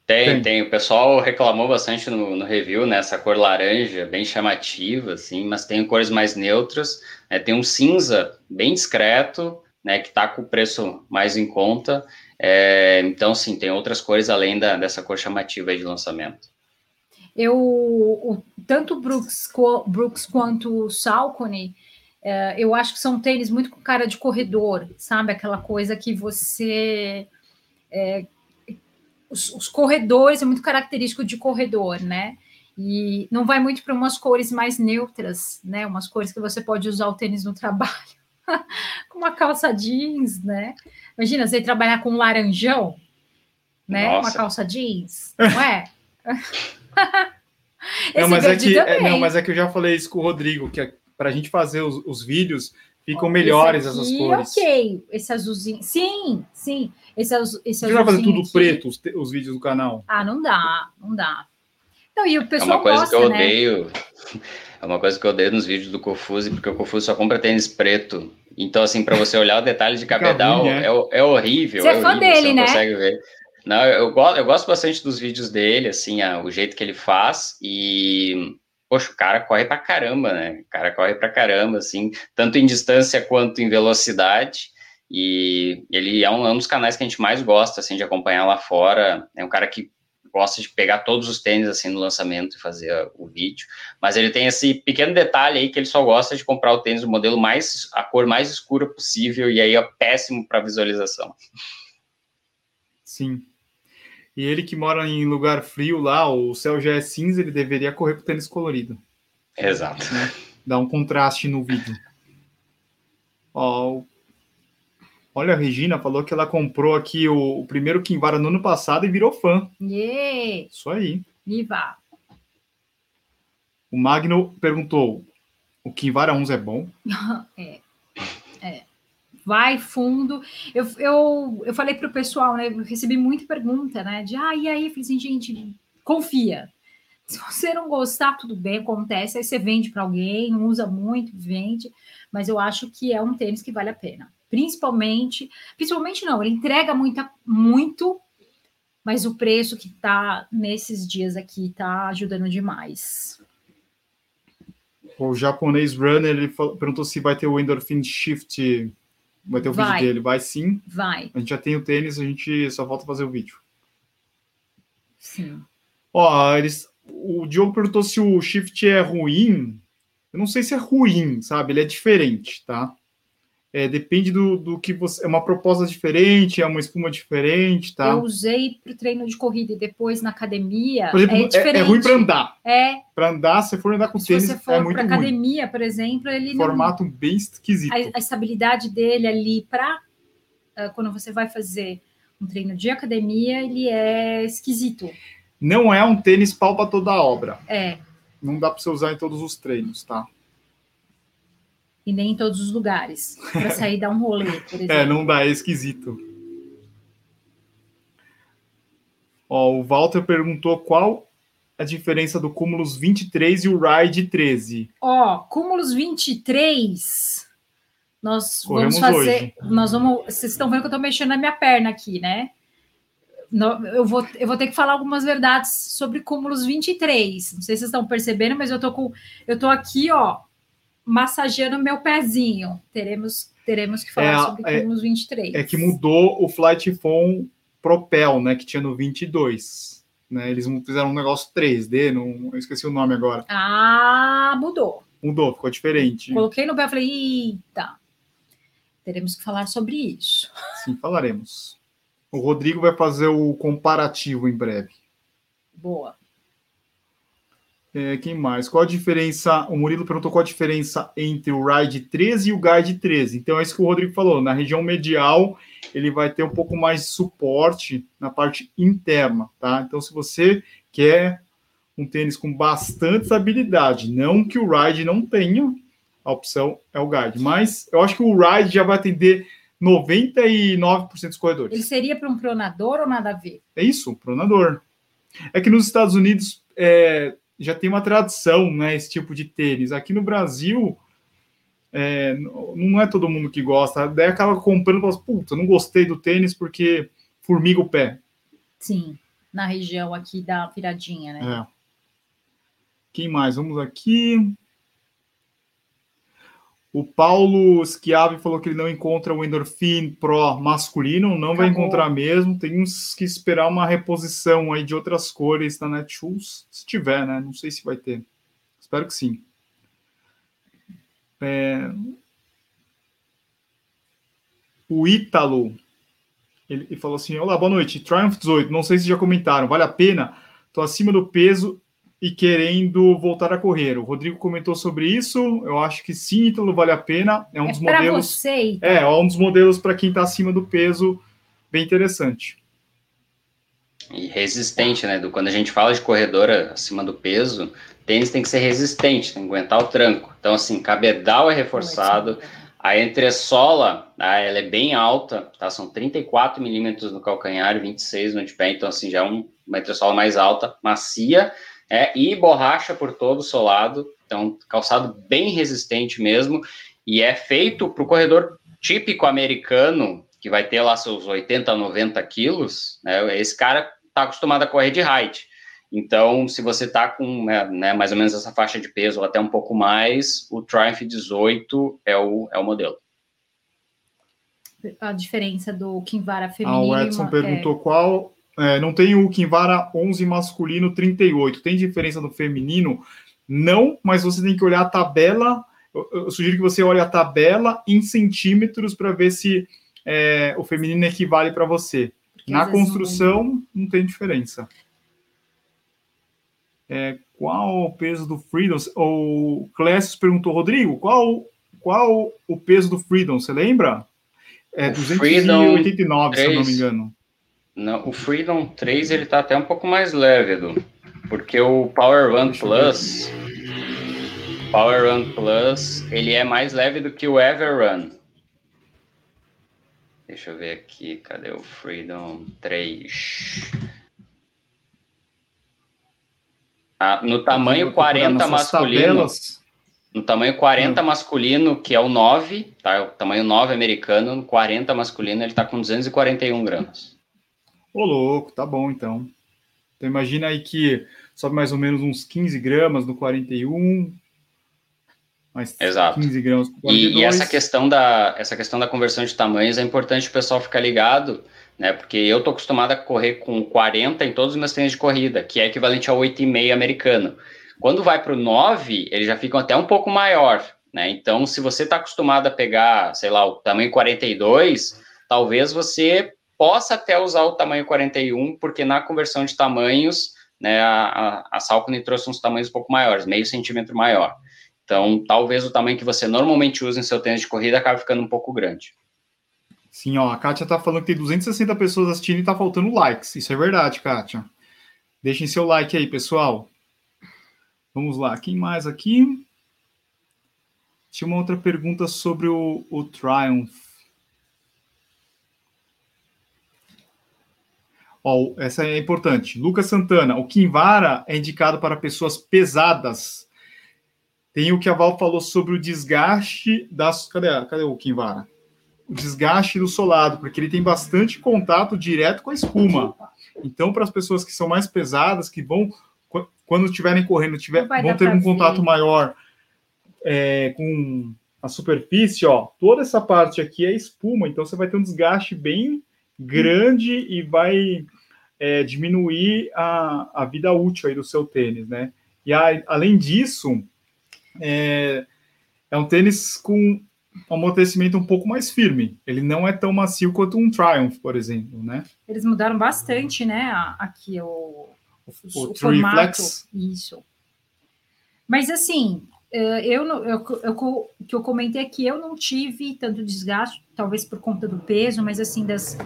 Tem, tem, tem. O pessoal reclamou bastante no, no review, né? Essa cor laranja, bem chamativa, assim, mas tem cores mais neutras. Né? Tem um cinza bem discreto, né? Que tá com o preço mais em conta. É, então, sim, tem outras cores além da, dessa cor chamativa de lançamento. Eu, o, tanto Brooks, Brooks quanto Salcone, é, eu acho que são tênis muito com cara de corredor, sabe? Aquela coisa que você é, os, os corredores é muito característico de corredor, né? E não vai muito para umas cores mais neutras, né? Umas cores que você pode usar o tênis no trabalho, com uma calça jeans, né? Imagina você trabalhar com um laranjão, né? Nossa. Uma calça jeans, não é? não, mas é que, é, não, mas é que eu já falei isso com o Rodrigo, que é, para a gente fazer os, os vídeos, ficam melhores aqui, essas cores. Ok, esse azulzinho. Sim, sim. Esse, esse Você vai fazer tudo aqui. preto, os, os, vídeos do canal? Ah, não dá, não dá. Então, e o pessoal é uma coisa gosta, que eu né? odeio. É uma coisa que eu odeio nos vídeos do Confuse, porque o Confuse só compra tênis preto. Então, assim, para você olhar o detalhe de cabedal, é, é horrível. Você é, é fã horrível, dele, você né? consegue ver. Não, eu, eu gosto bastante dos vídeos dele, assim, a, o jeito que ele faz. E poxa, o cara corre pra caramba, né? O cara corre pra caramba, assim, tanto em distância quanto em velocidade. E ele é um, é um dos canais que a gente mais gosta, assim, de acompanhar lá fora. É um cara que gosta de pegar todos os tênis, assim, no lançamento e fazer o vídeo. Mas ele tem esse pequeno detalhe aí que ele só gosta de comprar o tênis do modelo mais, a cor mais escura possível, e aí é péssimo para visualização. Sim. E ele que mora em lugar frio lá, o céu já é cinza, ele deveria correr com tênis colorido. Exato. Né? Dá um contraste no vídeo. Ó, olha, a Regina falou que ela comprou aqui o, o primeiro Kinvara no ano passado e virou fã. Yeah. Isso aí. Viva! O Magno perguntou: o Kinvara 11 é bom? é. É. vai fundo. Eu, eu, eu falei para o pessoal, né? Eu recebi muita pergunta, né? De ah, e aí? Eu falei assim, gente, confia. Se você não gostar, tudo bem, acontece. Aí você vende para alguém, usa muito, vende. Mas eu acho que é um tênis que vale a pena. Principalmente, principalmente não, ele entrega muita, muito, mas o preço que tá nesses dias aqui tá ajudando demais. O japonês Runner ele perguntou se vai ter o Endorphin Shift. Vai ter o vai. vídeo dele. Vai sim. Vai. A gente já tem o tênis, a gente só falta fazer o vídeo. Sim. Ó, eles, o Diogo perguntou se o Shift é ruim. Eu não sei se é ruim, sabe? Ele é diferente, tá? É, depende do, do que você. É uma proposta diferente, é uma espuma diferente, tá? Eu usei para o treino de corrida e depois na academia. Por exemplo, é, diferente. é, é ruim para andar. É. Para andar, se for andar com se tênis, você for é muito para academia, por exemplo, ele formato não, bem esquisito. A, a, estabilidade dele ali para uh, ah, quando você vai fazer um treino de academia, ele é esquisito. Não é um tênis pau para toda a obra. É. Não dá para você usar em todos os treinos, tá? E nem em todos os lugares, para sair dar um rolê, por exemplo. É, não dá, é esquisito. Ó, o Walter perguntou qual a diferença do Cúmulos 23 e o Ride 13. Ó, Cúmulos 23, nós Corremos vamos fazer, hoje. nós vamos, vocês estão vendo que eu estou mexendo na minha perna aqui, né? eu vou, eu vou ter que falar algumas verdades sobre Cúmulos 23. Não sei se vocês estão percebendo, mas eu tô com eu tô aqui, ó, massageando meu pezinho. Teremos, teremos que falar é, sobre é, Cúmulos 23. É que mudou o Flight Phone Propel, né? Que tinha no 22. Né, eles fizeram um negócio 3D, não, eu esqueci o nome agora. Ah, mudou. Mudou, ficou diferente. Coloquei no pé e falei, eita, teremos que falar sobre isso. Sim, falaremos. O Rodrigo vai fazer o comparativo em breve. Boa. É, quem mais? Qual a diferença? O Murilo perguntou qual a diferença entre o Ride 13 e o Guide 13. Então é isso que o Rodrigo falou. Na região medial, ele vai ter um pouco mais de suporte na parte interna, tá? Então, se você quer um tênis com bastante estabilidade, não que o Ride não tenha, a opção é o Guide. Mas eu acho que o Ride já vai atender 99% dos corredores. Ele seria para um pronador ou nada a ver? É isso, pronador. É que nos Estados Unidos é, já tem uma tradição, né, esse tipo de tênis. Aqui no Brasil, é, não é todo mundo que gosta. Daí acaba comprando e fala, assim, puta, não gostei do tênis porque formiga o pé. Sim, na região aqui da viradinha, né? É. Quem mais? Vamos aqui. O Paulo Schiavi falou que ele não encontra o Endorphin Pro masculino, não Acabou. vai encontrar mesmo. Tem uns que esperar uma reposição aí de outras cores na Netshoes, se tiver, né? Não sei se vai ter. Espero que sim. É... O Ítalo, ele, falou assim: Olá, boa noite. Triumph 18, não sei se já comentaram, vale a pena? Tô acima do peso e querendo voltar a correr. O Rodrigo comentou sobre isso. Eu acho que sim, Ítalo, vale a pena. É um é dos modelos. Você, é, é um dos modelos para quem está acima do peso, bem interessante. E resistente, né? Quando a gente fala de corredora acima do peso, tênis tem que ser resistente, tem que aguentar o tranco. Então, assim, cabedal é reforçado. A entressola, ah, ela é bem alta, tá? São 34 milímetros no calcanhar, 26 no de pé, então assim, já é um, uma entressola mais alta, macia, é, e borracha por todo o solado, então calçado bem resistente mesmo, e é feito para o corredor típico americano, que vai ter lá seus 80, 90 quilos, né, esse cara está acostumado a correr de height. Então, se você está com né, né, mais ou menos essa faixa de peso, ou até um pouco mais, o Triumph 18 é o, é o modelo. A diferença do Kinvara feminino. Ah, o Edson perguntou é... qual é, não tem o Kinvara 11 masculino 38. Tem diferença no feminino? Não, mas você tem que olhar a tabela. Eu, eu sugiro que você olhe a tabela em centímetros para ver se é, o feminino equivale para você. Porque Na construção, não... não... tem diferença. É, qual o peso do Freedom? O Clécio perguntou, Rodrigo, qual, qual o peso do Freedom? Você lembra? É 289, se eu não me engano. Não, o Freedom 3 ele tá até um pouco mais leve, Edu, porque o Power One Plus, Power Run Plus, ele é mais leve do que o Ever Run. Deixa eu ver aqui, cadê o Freedom 3? Ah, no tamanho 40 masculino. Tabelas. No tamanho 40 hum. masculino, que é o 9, tá? O tamanho 9 americano, no 40 masculino, ele tá com 241 gramas. Ô, louco, tá bom então. Então imagina aí que sobe mais ou menos uns 15 gramas no 41, mais Exato. 15 gramas no 42. E, e essa questão da essa questão da conversão de tamanhos é importante o pessoal ficar ligado, né? Porque eu tô acostumado a correr com 40 em todos os meus treinos de corrida, que é equivalente ao 8,5 americano. Quando vai para o 9, eles já ficam até um pouco maior, né? Então, se você está acostumado a pegar, sei lá, o tamanho 42, talvez você possa até usar o tamanho 41, porque na conversão de tamanhos, né, a, a, Salcone trouxe uns tamanhos um pouco maiores, meio centímetro maior. Então, talvez o tamanho que você normalmente usa em seu tênis de corrida acabe ficando um pouco grande. Sim, ó, a Kátia tá falando que tem 260 pessoas assistindo e tá faltando likes. Isso é verdade, Kátia. Deixem seu like aí, pessoal. Vamos lá, quem mais aqui? Tinha uma outra pergunta sobre o, o Triumph. Ó, essa é importante. Lucas Santana, o Kinvara é indicado para pessoas pesadas. Tem o que a Val falou sobre o desgaste das. Cadê, cadê o Kinvara? O desgaste do solado, porque ele tem bastante contato direto com a espuma. Então, para as pessoas que são mais pesadas, que vão, quando estiverem correndo, tiver, vão ter um contato maior é, com a superfície, ó, toda essa parte aqui é espuma, então você vai ter um desgaste bem grande e vai é, diminuir a, a vida útil aí do seu tênis, né? E a, além disso, é, é um tênis com um amortecimento um pouco mais firme. Ele não é tão macio quanto um Triumph, por exemplo, né? Eles mudaram bastante, né? Aqui o, o, o, o formato. Isso. Mas assim, eu, eu, eu, o que eu comentei aqui, eu não tive tanto desgaste, talvez por conta do peso, mas assim, das,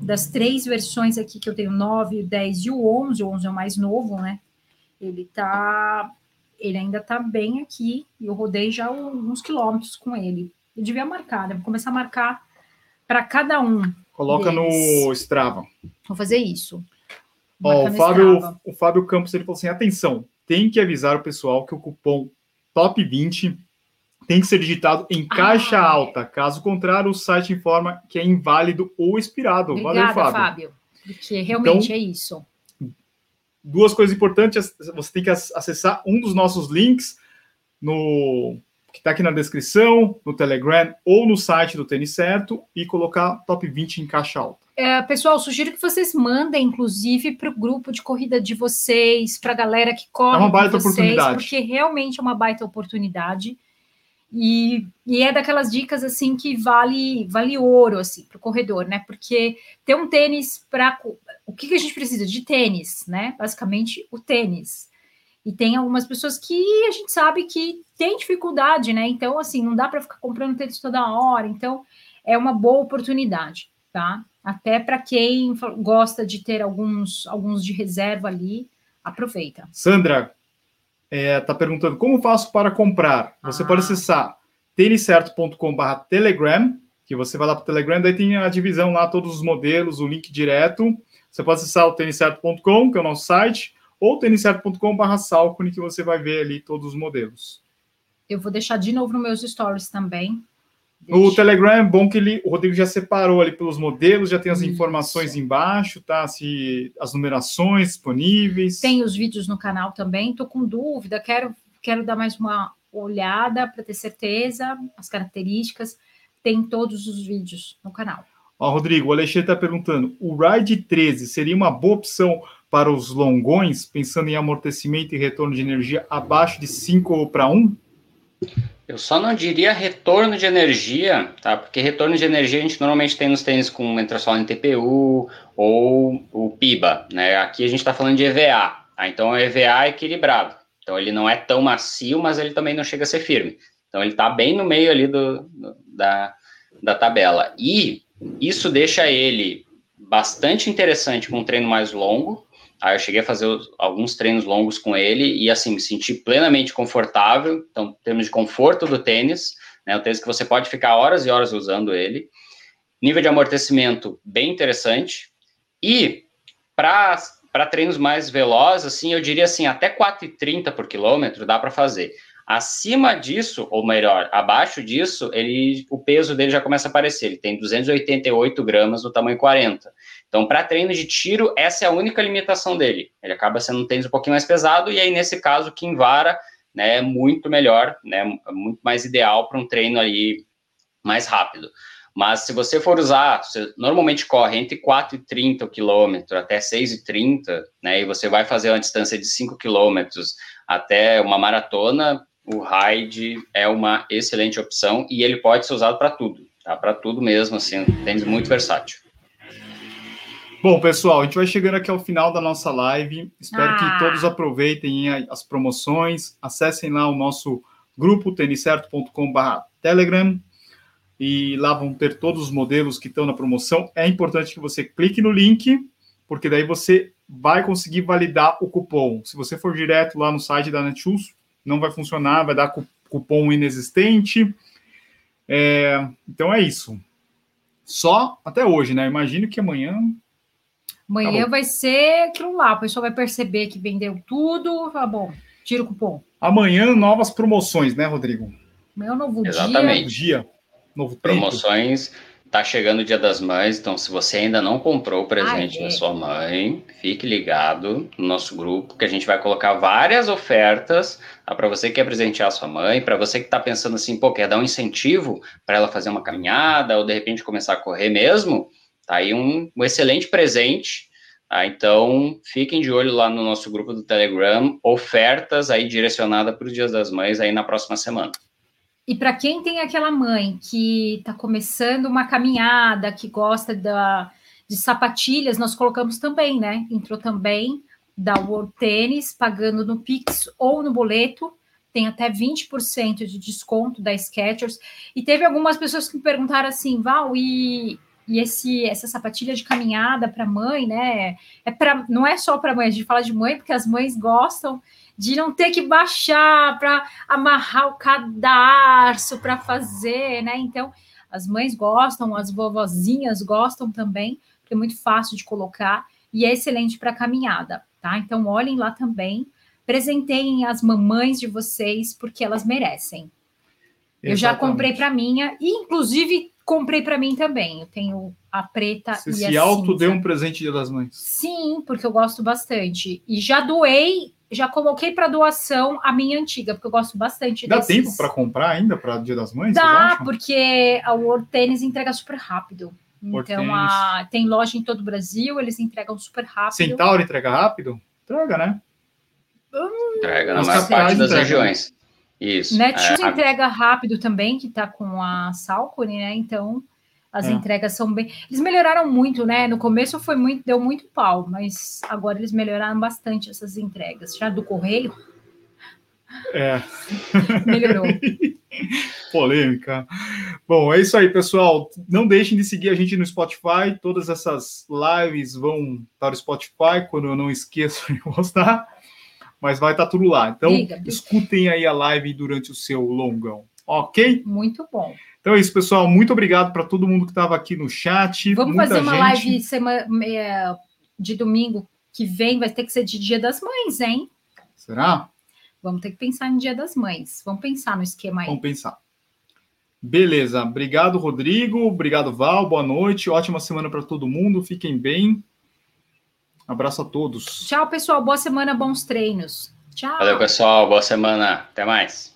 das três versões aqui que eu tenho, 9, o 10 e o 11, o 11 é o mais novo, né? Ele tá, ele ainda tá bem aqui, e eu rodei já alguns quilômetros com ele. Eu devia marcar, né? Vou começar a marcar para cada um. Coloca deles. no Strava. Vou fazer isso. Ó, o, Fábio, o Fábio Campos ele falou assim: atenção, tem que avisar o pessoal que o cupom top 20 tem que ser digitado em caixa ah, alta. Caso contrário, o site informa que é inválido ou expirado. Obrigada, Valeu, Fábio. Fábio. Porque realmente então, é isso. Duas coisas importantes: você tem que acessar um dos nossos links no que está aqui na descrição, no Telegram ou no site do Tênis Certo e colocar top 20 em caixa alta. É, pessoal, sugiro que vocês mandem, inclusive, para o grupo de corrida de vocês, para a galera que corre. É uma baita vocês, oportunidade. Porque realmente é uma baita oportunidade. E, e, é daquelas dicas assim que vale vale ouro assim para o corredor, né? Porque ter um tênis para o que, que a gente precisa de tênis, né? Basicamente o tênis. E tem algumas pessoas que a gente sabe que tem dificuldade, né? Então, assim, não dá para ficar comprando tênis toda hora. Então, é uma boa oportunidade, tá? Até para quem gosta de ter alguns, alguns de reserva ali, aproveita. Sandra, é, tá perguntando como faço para comprar. Você ah. pode acessar têniscerto.com.br Telegram, que você vai lá para o Telegram, daí tem a divisão lá, todos os modelos, o link direto. Você pode acessar o têniscerto.com, que é o nosso site, ou têniscerto.com.br Salcone, que você vai ver ali todos os modelos. Eu vou deixar de novo nos meus stories também. Deixa. O Telegram é bom que ele, o Rodrigo já separou ali pelos modelos, já tem as Isso. informações embaixo, tá? Se, as numerações disponíveis. Tem os vídeos no canal também. Estou com dúvida, quero, quero dar mais uma olhada para ter certeza, as características. Tem todos os vídeos no canal. Ó, Rodrigo, o Alexandre está perguntando: o Ride 13 seria uma boa opção para os longões, pensando em amortecimento e retorno de energia abaixo de 5 para 1? Eu só não diria retorno de energia, tá? Porque retorno de energia a gente normalmente tem nos tênis com entressola em TPU ou o PIBA, né? Aqui a gente está falando de EVA, tá? Então o EVA é equilibrado. Então ele não é tão macio, mas ele também não chega a ser firme. Então ele está bem no meio ali do, da, da tabela. E isso deixa ele bastante interessante com um treino mais longo, Aí eu cheguei a fazer alguns treinos longos com ele e, assim, me senti plenamente confortável. Então, em termos de conforto do tênis, né, o tênis que você pode ficar horas e horas usando ele. nível de amortecimento bem interessante. E para treinos mais velozes, assim, eu diria assim, até 4,30 por quilômetro dá para fazer. Acima disso, ou melhor, abaixo disso, ele, o peso dele já começa a aparecer. Ele tem 288 gramas no tamanho 40. Então, para treino de tiro, essa é a única limitação dele. Ele acaba sendo um tênis um pouquinho mais pesado, e aí, nesse caso, Kinvara né, é muito melhor, né, muito mais ideal para um treino ali mais rápido. Mas se você for usar, você normalmente corre entre 4,30 km até 6,30, né, e você vai fazer uma distância de 5 km até uma maratona, o Ride é uma excelente opção e ele pode ser usado para tudo, tá? Para tudo mesmo, assim, um tênis muito versátil. Bom, pessoal, a gente vai chegando aqui ao final da nossa live. Espero ah. que todos aproveitem as promoções. Acessem lá o nosso grupo tenicerto.com/telegram e lá vão ter todos os modelos que estão na promoção. É importante que você clique no link, porque daí você vai conseguir validar o cupom. Se você for direto lá no site da Netshoes, não vai funcionar, vai dar cupom inexistente. É, então é isso. Só até hoje, né? Imagino que amanhã. Amanhã tá vai ser aquilo lá, o pessoal vai perceber que vendeu tudo. Tá bom, tira o cupom. Amanhã, novas promoções, né, Rodrigo? Amanhã é um novo Exatamente. dia. dia. Novo Promoções. Tá chegando o Dia das Mães, então se você ainda não comprou o presente da sua mãe, fique ligado no nosso grupo, que a gente vai colocar várias ofertas tá, para você que quer presentear a sua mãe, para você que está pensando assim, pô, quer dar um incentivo para ela fazer uma caminhada ou de repente começar a correr mesmo, tá aí um, um excelente presente. Tá? Então, fiquem de olho lá no nosso grupo do Telegram, ofertas aí direcionadas para os Dias das Mães aí na próxima semana. E para quem tem aquela mãe que está começando uma caminhada, que gosta da, de sapatilhas, nós colocamos também, né? Entrou também da World Tennis, pagando no Pix ou no boleto, tem até 20% de desconto da Skechers. E teve algumas pessoas que me perguntaram assim, Val, e, e esse, essa sapatilha de caminhada para mãe, né? É pra, não é só para mãe, a gente fala de mãe porque as mães gostam de não ter que baixar para amarrar o cadarço para fazer, né? Então, as mães gostam, as vovozinhas gostam também, porque é muito fácil de colocar e é excelente para caminhada, tá? Então, olhem lá também, presenteiem as mamães de vocês, porque elas merecem. Exatamente. Eu já comprei para minha, e inclusive comprei para mim também. Eu tenho a preta Você e se a auto deu um presente Dia das Mães? Sim, porque eu gosto bastante. E já doei já coloquei para doação a minha antiga, porque eu gosto bastante Dá desses... tempo para comprar ainda para Dia das Mães? Dá, porque a World Tennis entrega super rápido. então, a... tem loja em todo o Brasil, eles entregam super rápido. Centauro entrega rápido? Entrega, né? Hum, entrega na maior parte das entrega. regiões. Isso. Netshoes é, entrega rápido também, que está com a Salcone, né? Então, as é. entregas são bem. Eles melhoraram muito, né? No começo foi muito, deu muito pau, mas agora eles melhoraram bastante essas entregas. Já do correio. É. Melhorou. Polêmica. Bom, é isso aí, pessoal. Não deixem de seguir a gente no Spotify. Todas essas lives vão estar no Spotify quando eu não esqueço de postar. Mas vai estar tudo lá. Então, escutem aí a live durante o seu longão. Ok? Muito bom. Então é isso, pessoal. Muito obrigado para todo mundo que estava aqui no chat. Vamos fazer uma gente. live semana, de domingo que vem, vai ter que ser de Dia das Mães, hein? Será? Vamos ter que pensar no Dia das Mães. Vamos pensar no esquema aí. Vamos pensar. Beleza. Obrigado, Rodrigo. Obrigado, Val. Boa noite. Ótima semana para todo mundo. Fiquem bem. Abraço a todos. Tchau, pessoal. Boa semana, bons treinos. Tchau. Valeu, pessoal. Boa semana. Até mais.